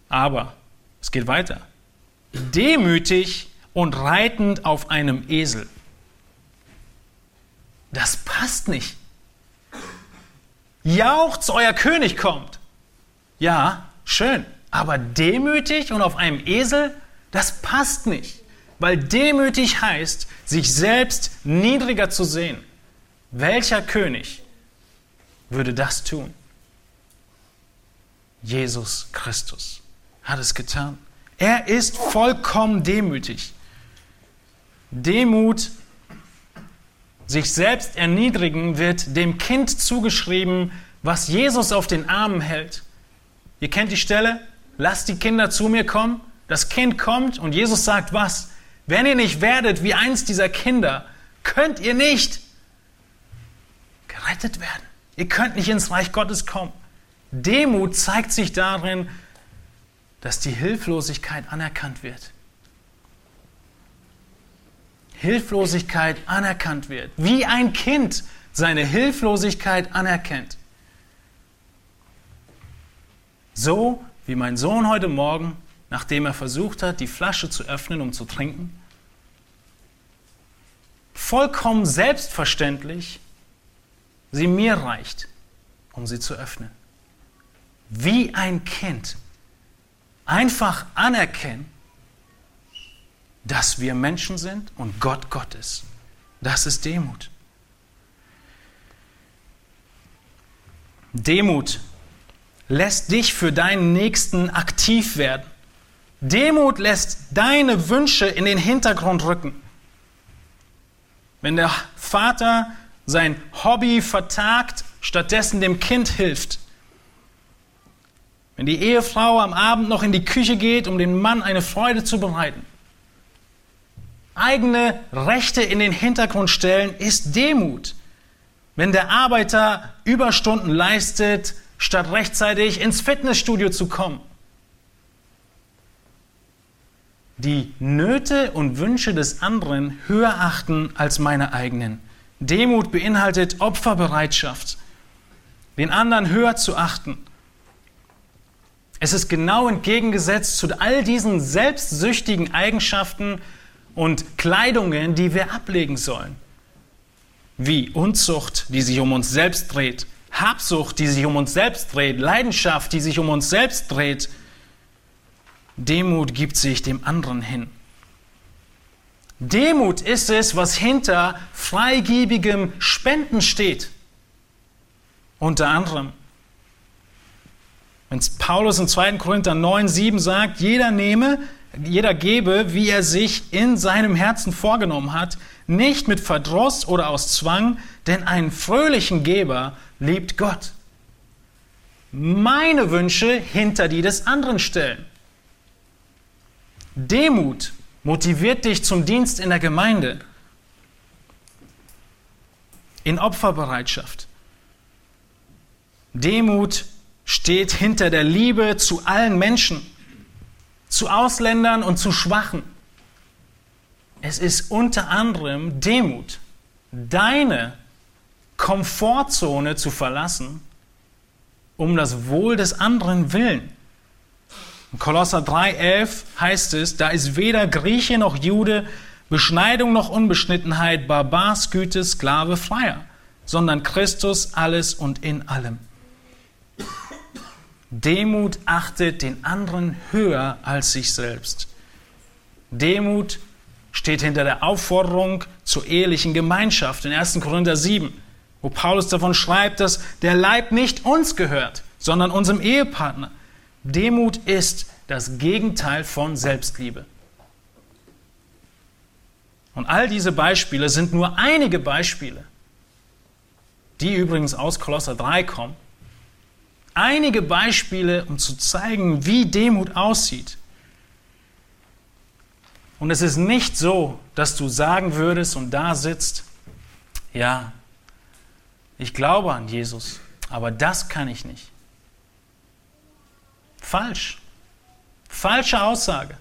A: Aber es geht weiter. Demütig und reitend auf einem Esel. Das passt nicht. Jauchzt, euer König kommt. Ja, schön, aber demütig und auf einem Esel, das passt nicht. Weil demütig heißt, sich selbst niedriger zu sehen. Welcher König würde das tun? Jesus Christus hat es getan. Er ist vollkommen demütig. Demut, sich selbst erniedrigen, wird dem Kind zugeschrieben, was Jesus auf den Armen hält. Ihr kennt die Stelle? Lasst die Kinder zu mir kommen. Das Kind kommt und Jesus sagt was? Wenn ihr nicht werdet wie eins dieser Kinder, könnt ihr nicht gerettet werden. Ihr könnt nicht ins Reich Gottes kommen. Demut zeigt sich darin, dass die Hilflosigkeit anerkannt wird. Hilflosigkeit anerkannt wird. Wie ein Kind seine Hilflosigkeit anerkennt. So wie mein Sohn heute Morgen, nachdem er versucht hat, die Flasche zu öffnen, um zu trinken, vollkommen selbstverständlich sie mir reicht, um sie zu öffnen. Wie ein Kind einfach anerkennen, dass wir Menschen sind und Gott Gott ist. Das ist Demut. Demut lässt dich für deinen Nächsten aktiv werden. Demut lässt deine Wünsche in den Hintergrund rücken. Wenn der Vater sein Hobby vertagt, stattdessen dem Kind hilft. Wenn die Ehefrau am Abend noch in die Küche geht, um dem Mann eine Freude zu bereiten. Eigene Rechte in den Hintergrund stellen ist Demut. Wenn der Arbeiter Überstunden leistet, statt rechtzeitig ins Fitnessstudio zu kommen. Die Nöte und Wünsche des anderen höher achten als meine eigenen. Demut beinhaltet Opferbereitschaft, den anderen höher zu achten. Es ist genau entgegengesetzt zu all diesen selbstsüchtigen Eigenschaften und Kleidungen, die wir ablegen sollen. Wie Unzucht, die sich um uns selbst dreht, Habsucht, die sich um uns selbst dreht, Leidenschaft, die sich um uns selbst dreht. Demut gibt sich dem anderen hin. Demut ist es, was hinter freigebigem Spenden steht. Unter anderem. Wenn Paulus in 2. Korinther 9, 7 sagt, jeder nehme, jeder gebe, wie er sich in seinem Herzen vorgenommen hat, nicht mit Verdruss oder aus Zwang, denn einen fröhlichen Geber liebt Gott. Meine Wünsche hinter die des anderen stellen. Demut motiviert dich zum Dienst in der Gemeinde, in Opferbereitschaft. Demut steht hinter der Liebe zu allen Menschen, zu Ausländern und zu Schwachen. Es ist unter anderem Demut, deine Komfortzone zu verlassen, um das Wohl des anderen willen. In Kolosser 3,11 heißt es, da ist weder Grieche noch Jude, Beschneidung noch Unbeschnittenheit, Barbar, Güte, Sklave, Freier, sondern Christus alles und in allem. Demut achtet den anderen höher als sich selbst. Demut steht hinter der Aufforderung zur ehelichen Gemeinschaft in 1. Korinther 7, wo Paulus davon schreibt, dass der Leib nicht uns gehört, sondern unserem Ehepartner. Demut ist das Gegenteil von Selbstliebe. Und all diese Beispiele sind nur einige Beispiele, die übrigens aus Kolosser 3 kommen, einige Beispiele, um zu zeigen, wie Demut aussieht. Und es ist nicht so, dass du sagen würdest und da sitzt, ja, ich glaube an Jesus, aber das kann ich nicht. Falsch. Falsche Aussage.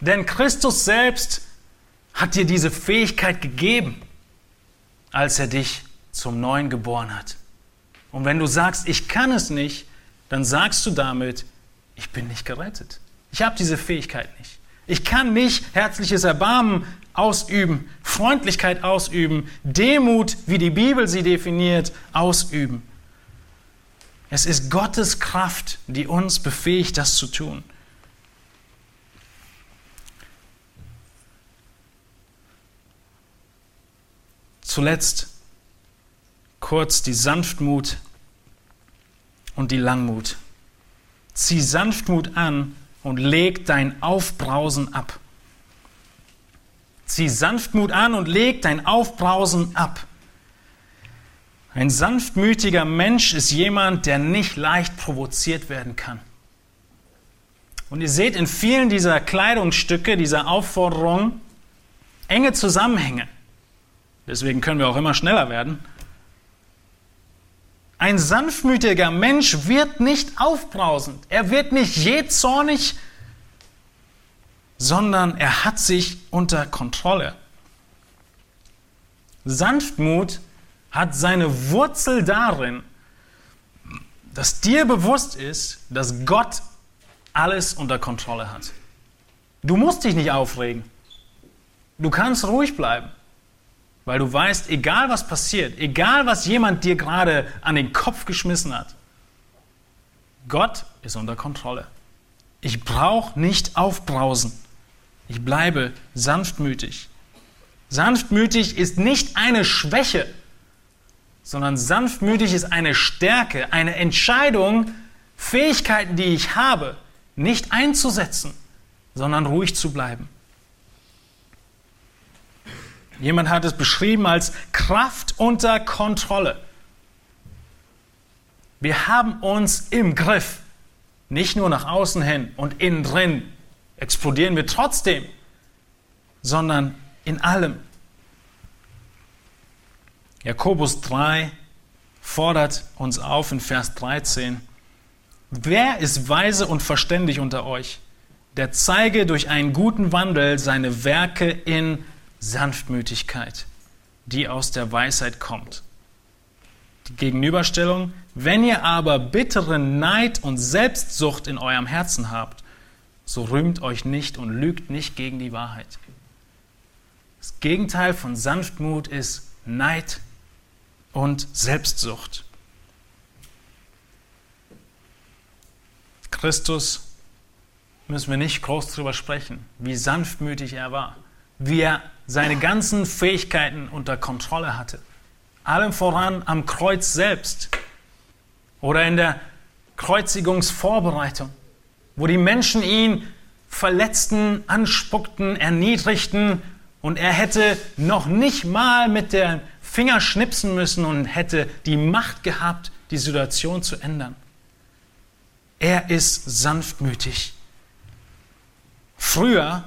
A: Denn Christus selbst hat dir diese Fähigkeit gegeben, als er dich zum Neuen geboren hat. Und wenn du sagst, ich kann es nicht, dann sagst du damit, ich bin nicht gerettet. Ich habe diese Fähigkeit nicht. Ich kann nicht herzliches Erbarmen ausüben, Freundlichkeit ausüben, Demut, wie die Bibel sie definiert, ausüben. Es ist Gottes Kraft, die uns befähigt, das zu tun. Zuletzt kurz die Sanftmut und die Langmut. Zieh Sanftmut an und leg dein Aufbrausen ab. Zieh Sanftmut an und leg dein Aufbrausen ab. Ein sanftmütiger Mensch ist jemand, der nicht leicht provoziert werden kann. Und ihr seht in vielen dieser Kleidungsstücke, dieser Aufforderungen, enge Zusammenhänge. Deswegen können wir auch immer schneller werden. Ein sanftmütiger Mensch wird nicht aufbrausend, er wird nicht jähzornig, sondern er hat sich unter Kontrolle. Sanftmut hat seine Wurzel darin, dass dir bewusst ist, dass Gott alles unter Kontrolle hat. Du musst dich nicht aufregen. Du kannst ruhig bleiben. Weil du weißt, egal was passiert, egal was jemand dir gerade an den Kopf geschmissen hat, Gott ist unter Kontrolle. Ich brauche nicht aufbrausen. Ich bleibe sanftmütig. Sanftmütig ist nicht eine Schwäche, sondern sanftmütig ist eine Stärke, eine Entscheidung, Fähigkeiten, die ich habe, nicht einzusetzen, sondern ruhig zu bleiben. Jemand hat es beschrieben als Kraft unter Kontrolle. Wir haben uns im Griff, nicht nur nach außen hin und innen drin explodieren wir trotzdem, sondern in allem. Jakobus 3 fordert uns auf in Vers 13, wer ist weise und verständig unter euch, der zeige durch einen guten Wandel seine Werke in Sanftmütigkeit, die aus der Weisheit kommt. Die Gegenüberstellung, wenn ihr aber bitteren Neid und Selbstsucht in eurem Herzen habt, so rühmt euch nicht und lügt nicht gegen die Wahrheit. Das Gegenteil von Sanftmut ist Neid und Selbstsucht. Christus müssen wir nicht groß darüber sprechen, wie sanftmütig er war, wie er seine ganzen Fähigkeiten unter Kontrolle hatte. Allem voran am Kreuz selbst oder in der Kreuzigungsvorbereitung, wo die Menschen ihn verletzten, anspuckten, erniedrigten und er hätte noch nicht mal mit der Finger schnipsen müssen und hätte die Macht gehabt, die Situation zu ändern. Er ist sanftmütig. Früher,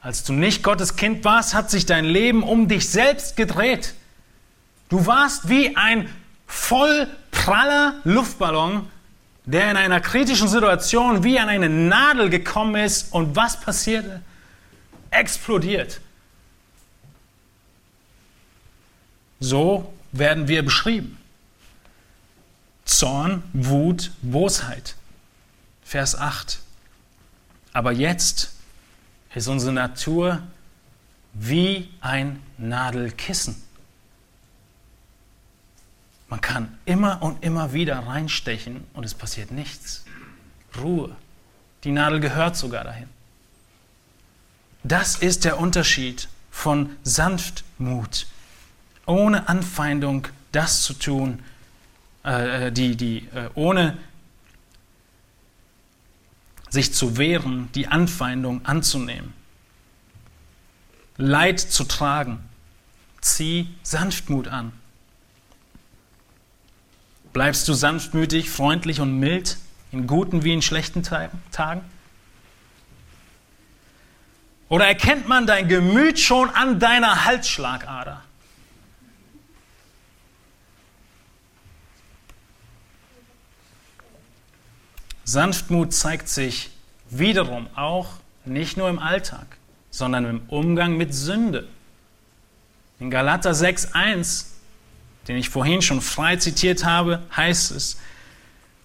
A: als du nicht Gottes Kind warst, hat sich dein Leben um dich selbst gedreht. Du warst wie ein voll praller Luftballon, der in einer kritischen Situation wie an eine Nadel gekommen ist und was passierte? Explodiert. So werden wir beschrieben. Zorn, Wut, Bosheit. Vers 8. Aber jetzt ist unsere Natur wie ein Nadelkissen. Man kann immer und immer wieder reinstechen und es passiert nichts. Ruhe. Die Nadel gehört sogar dahin. Das ist der Unterschied von Sanftmut. Ohne Anfeindung das zu tun, äh, äh, die, die, äh, ohne sich zu wehren, die Anfeindung anzunehmen. Leid zu tragen. Zieh Sanftmut an. Bleibst du sanftmütig, freundlich und mild in guten wie in schlechten Tagen? Oder erkennt man dein Gemüt schon an deiner Halsschlagader? Sanftmut zeigt sich wiederum auch nicht nur im Alltag, sondern im Umgang mit Sünde. In Galater 6.1, den ich vorhin schon frei zitiert habe, heißt es,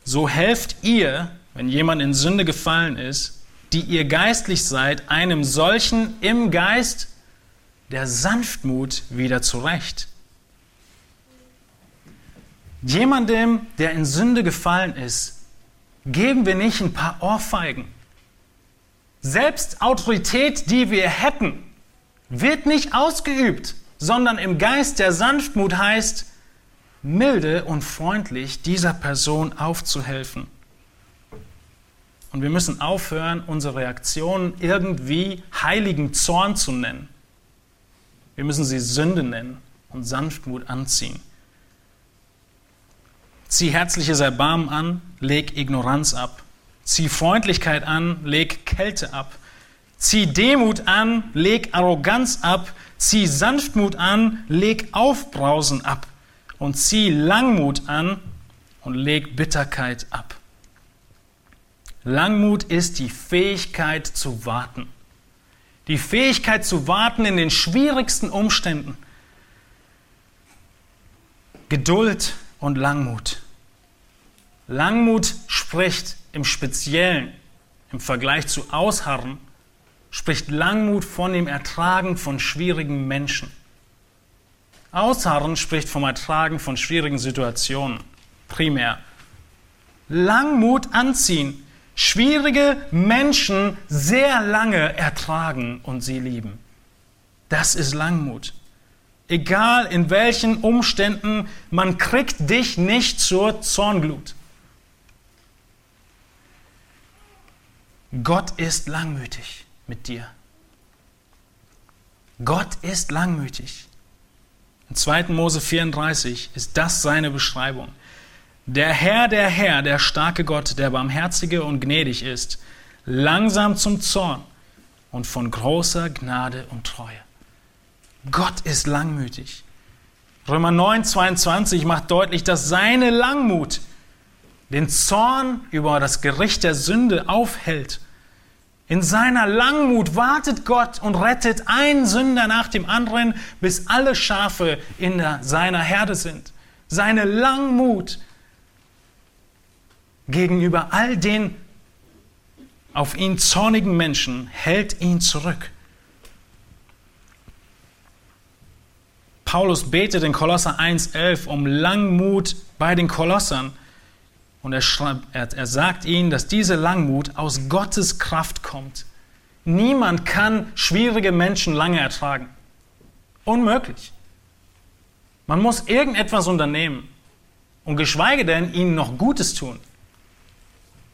A: so helft ihr, wenn jemand in Sünde gefallen ist, die ihr geistlich seid, einem solchen im Geist der Sanftmut wieder zurecht. Jemandem, der in Sünde gefallen ist, geben wir nicht ein paar Ohrfeigen. Selbst Autorität, die wir hätten, wird nicht ausgeübt, sondern im Geist der Sanftmut heißt, milde und freundlich dieser Person aufzuhelfen. Und wir müssen aufhören, unsere Reaktionen irgendwie heiligen Zorn zu nennen. Wir müssen sie Sünde nennen und Sanftmut anziehen. Zieh herzliches Erbarmen an, leg Ignoranz ab. Zieh Freundlichkeit an, leg Kälte ab. Zieh Demut an, leg Arroganz ab. Zieh Sanftmut an, leg Aufbrausen ab. Und zieh Langmut an und leg Bitterkeit ab. Langmut ist die Fähigkeit zu warten. Die Fähigkeit zu warten in den schwierigsten Umständen. Geduld und Langmut. Langmut spricht im Speziellen im Vergleich zu Ausharren, spricht Langmut von dem Ertragen von schwierigen Menschen. Ausharren spricht vom Ertragen von schwierigen Situationen, primär. Langmut anziehen, schwierige Menschen sehr lange ertragen und sie lieben. Das ist Langmut. Egal in welchen Umständen, man kriegt dich nicht zur Zornglut. Gott ist langmütig mit dir. Gott ist langmütig. In 2. Mose 34 ist das seine Beschreibung. Der Herr, der Herr, der starke Gott, der barmherzige und gnädig ist, langsam zum Zorn und von großer Gnade und Treue. Gott ist langmütig. Römer 9, 22 macht deutlich, dass seine Langmut den Zorn über das Gericht der Sünde aufhält. In seiner Langmut wartet Gott und rettet einen Sünder nach dem anderen, bis alle Schafe in seiner Herde sind. seine Langmut gegenüber all den auf ihn zornigen Menschen hält ihn zurück. Paulus betet in Kolosser 1,11 um Langmut bei den Kolossern. Und er, schreibt, er, er sagt ihnen, dass diese Langmut aus Gottes Kraft kommt. Niemand kann schwierige Menschen lange ertragen. Unmöglich. Man muss irgendetwas unternehmen und geschweige denn ihnen noch Gutes tun.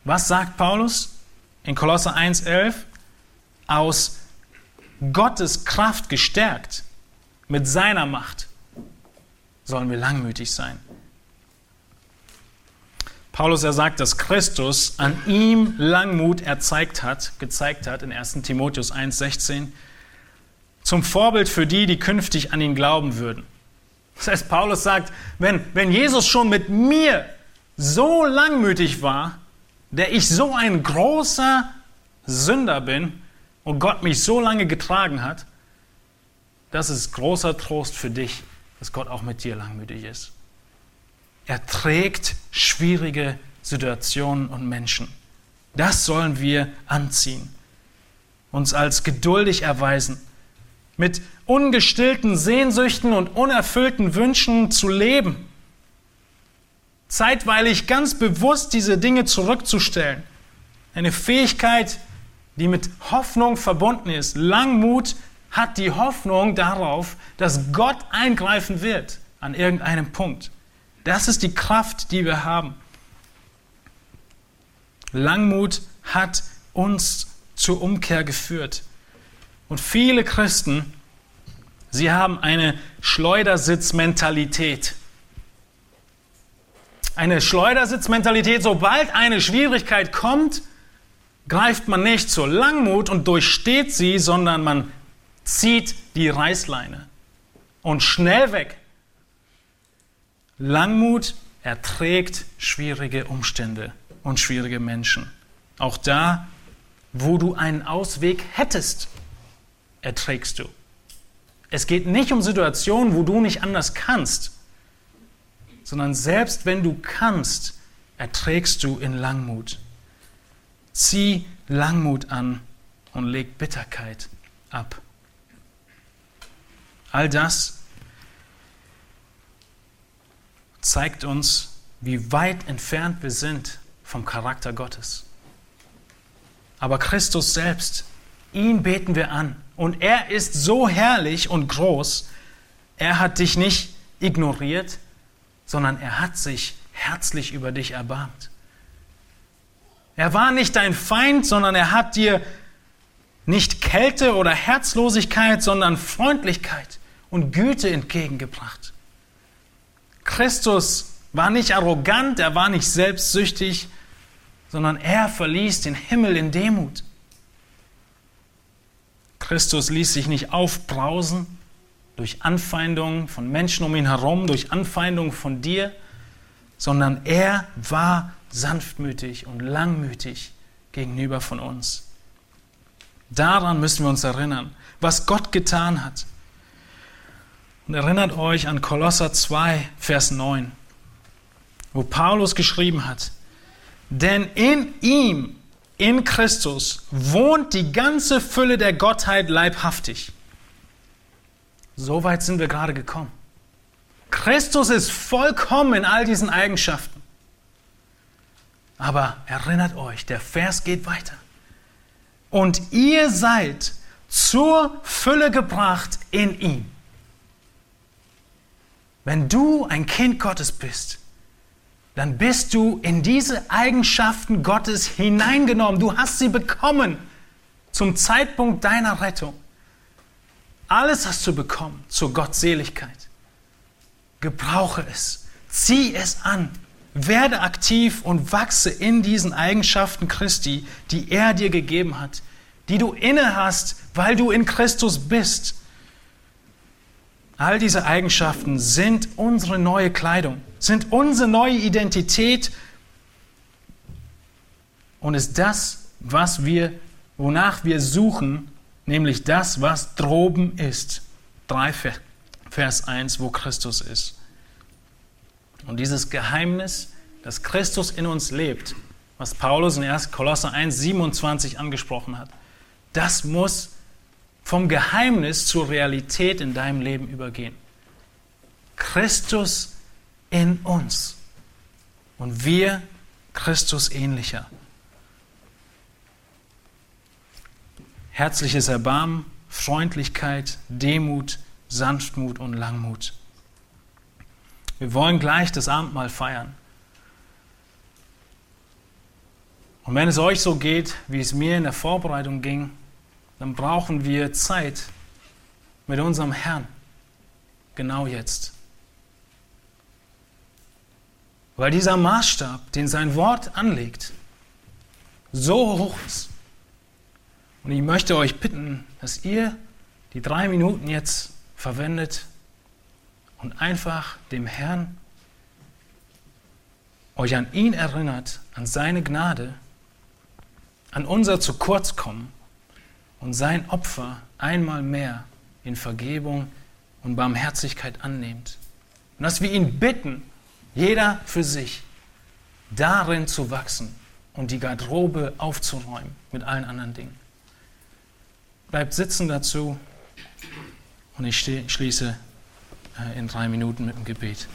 A: Was sagt Paulus in Kolosser 1,11? Aus Gottes Kraft gestärkt, mit seiner Macht, sollen wir langmütig sein. Paulus er sagt, dass Christus an ihm Langmut erzeigt hat, gezeigt hat in 1. Timotheus 1,16, zum Vorbild für die, die künftig an ihn glauben würden. Das heißt, Paulus sagt, wenn, wenn Jesus schon mit mir so langmütig war, der ich so ein großer Sünder bin und Gott mich so lange getragen hat, das ist großer Trost für dich, dass Gott auch mit dir langmütig ist. Er trägt schwierige Situationen und Menschen. Das sollen wir anziehen, uns als geduldig erweisen, mit ungestillten Sehnsüchten und unerfüllten Wünschen zu leben zeitweilig ganz bewusst diese Dinge zurückzustellen. Eine Fähigkeit, die mit Hoffnung verbunden ist. Langmut hat die Hoffnung darauf, dass Gott eingreifen wird an irgendeinem Punkt. Das ist die Kraft, die wir haben. Langmut hat uns zur Umkehr geführt. Und viele Christen, sie haben eine Schleudersitzmentalität eine Schleudersitzmentalität. Sobald eine Schwierigkeit kommt, greift man nicht zur Langmut und durchsteht sie, sondern man zieht die Reißleine und schnell weg. Langmut erträgt schwierige Umstände und schwierige Menschen. Auch da, wo du einen Ausweg hättest, erträgst du. Es geht nicht um Situationen, wo du nicht anders kannst sondern selbst wenn du kannst, erträgst du in Langmut. Zieh Langmut an und leg Bitterkeit ab. All das zeigt uns, wie weit entfernt wir sind vom Charakter Gottes. Aber Christus selbst, ihn beten wir an. Und er ist so herrlich und groß, er hat dich nicht ignoriert, sondern er hat sich herzlich über dich erbarmt. Er war nicht dein Feind, sondern er hat dir nicht Kälte oder Herzlosigkeit, sondern Freundlichkeit und Güte entgegengebracht. Christus war nicht arrogant, er war nicht selbstsüchtig, sondern er verließ den Himmel in Demut. Christus ließ sich nicht aufbrausen, durch Anfeindungen von Menschen um ihn herum, durch Anfeindungen von dir, sondern er war sanftmütig und langmütig gegenüber von uns. Daran müssen wir uns erinnern, was Gott getan hat. Und erinnert euch an Kolosser 2, Vers 9, wo Paulus geschrieben hat, denn in ihm, in Christus, wohnt die ganze Fülle der Gottheit leibhaftig. So weit sind wir gerade gekommen. Christus ist vollkommen in all diesen Eigenschaften. Aber erinnert euch, der Vers geht weiter. Und ihr seid zur Fülle gebracht in ihm. Wenn du ein Kind Gottes bist, dann bist du in diese Eigenschaften Gottes hineingenommen. Du hast sie bekommen zum Zeitpunkt deiner Rettung. Alles hast du bekommen zur Gottseligkeit. Gebrauche es. Zieh es an. Werde aktiv und wachse in diesen Eigenschaften Christi, die er dir gegeben hat, die du inne hast, weil du in Christus bist. All diese Eigenschaften sind unsere neue Kleidung, sind unsere neue Identität und ist das, was wir, wonach wir suchen, nämlich das, was droben ist. 3 Vers 1, wo Christus ist. Und dieses Geheimnis, dass Christus in uns lebt, was Paulus in 1. Kolosser 1, 27 angesprochen hat, das muss vom Geheimnis zur Realität in deinem Leben übergehen. Christus in uns und wir Christus ähnlicher. Herzliches Erbarmen, Freundlichkeit, Demut, Sanftmut und Langmut. Wir wollen gleich das Abendmahl feiern. Und wenn es euch so geht, wie es mir in der Vorbereitung ging, dann brauchen wir Zeit mit unserem Herrn. Genau jetzt. Weil dieser Maßstab, den sein Wort anlegt, so hoch ist. Und ich möchte euch bitten, dass ihr die drei Minuten jetzt verwendet und einfach dem Herrn euch an ihn erinnert, an seine Gnade, an unser zu kurz kommen und sein Opfer einmal mehr in Vergebung und Barmherzigkeit annehmt. Und dass wir ihn bitten, jeder für sich, darin zu wachsen und die Garderobe aufzuräumen mit allen anderen Dingen. Bleibt sitzen dazu und ich schließe äh, in drei Minuten mit dem Gebet.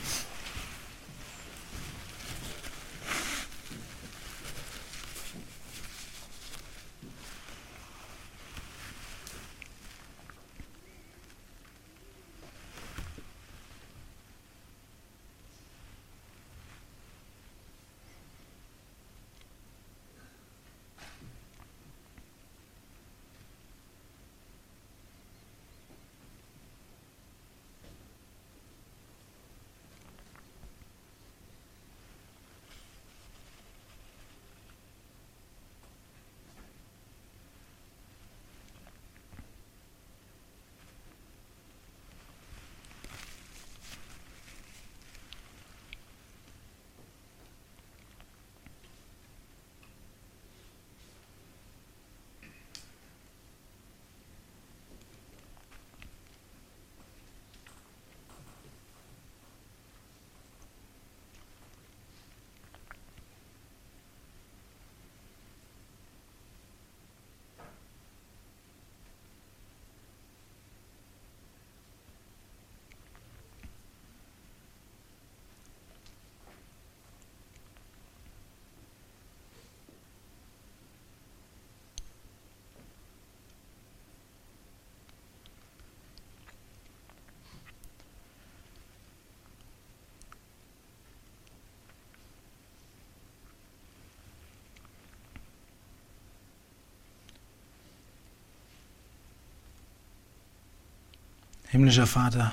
A: Himmlischer Vater,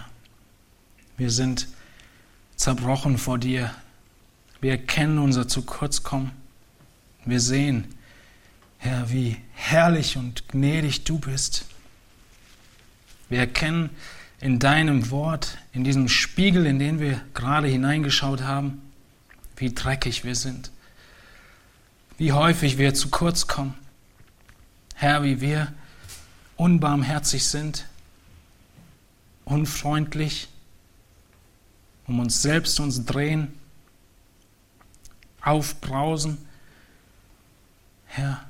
A: wir sind zerbrochen vor dir. Wir erkennen unser zu kurz kommen. Wir sehen, Herr, wie herrlich und gnädig du bist. Wir erkennen in deinem Wort, in diesem Spiegel, in den wir gerade hineingeschaut haben, wie dreckig wir sind, wie häufig wir zu kurz kommen. Herr, wie wir unbarmherzig sind, unfreundlich, um uns selbst uns drehen, aufbrausen. Herr,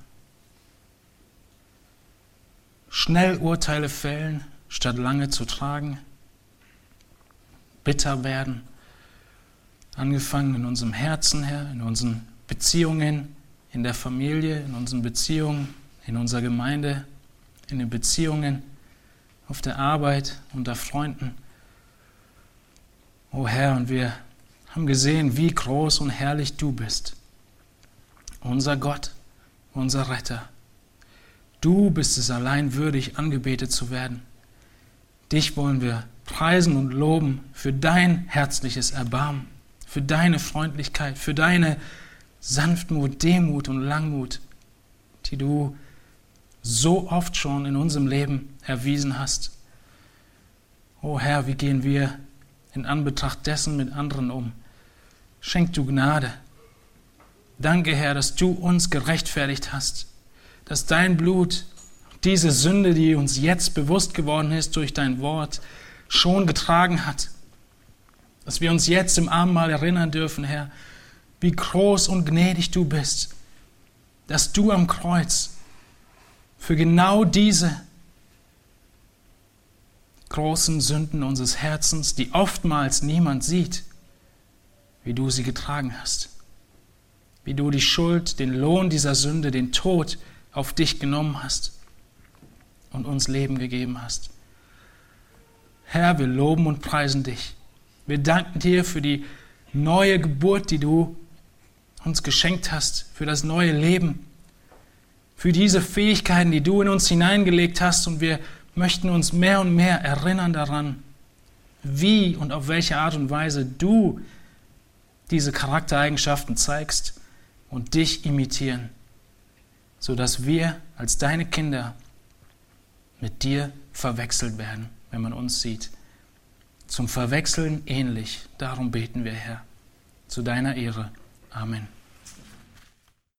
A: schnell Urteile fällen, statt lange zu tragen, bitter werden, angefangen in unserem Herzen, Herr, in unseren Beziehungen, in der Familie, in unseren Beziehungen, in unserer Gemeinde, in den Beziehungen auf der Arbeit, unter Freunden. O oh Herr, und wir haben gesehen, wie groß und herrlich du bist. Unser Gott, unser Retter. Du bist es allein würdig, angebetet zu werden. Dich wollen wir preisen und loben für dein herzliches Erbarmen, für deine Freundlichkeit, für deine Sanftmut, Demut und Langmut, die du so oft schon in unserem Leben erwiesen hast. O Herr, wie gehen wir in Anbetracht dessen mit anderen um? Schenk du Gnade. Danke, Herr, dass du uns gerechtfertigt hast, dass dein Blut diese Sünde, die uns jetzt bewusst geworden ist durch dein Wort, schon getragen hat. Dass wir uns jetzt im Abendmahl erinnern dürfen, Herr, wie groß und gnädig du bist, dass du am Kreuz für genau diese großen Sünden unseres Herzens, die oftmals niemand sieht, wie du sie getragen hast, wie du die Schuld, den Lohn dieser Sünde, den Tod auf dich genommen hast und uns Leben gegeben hast. Herr, wir loben und preisen dich. Wir danken dir für die neue Geburt, die du uns geschenkt hast, für das neue Leben, für diese Fähigkeiten, die du in uns hineingelegt hast und wir möchten uns mehr und mehr erinnern daran, wie und auf welche Art und Weise du diese Charaktereigenschaften zeigst und dich imitieren, sodass wir als deine Kinder mit dir verwechselt werden, wenn man uns sieht. Zum Verwechseln ähnlich. Darum beten wir, Herr. Zu deiner Ehre. Amen.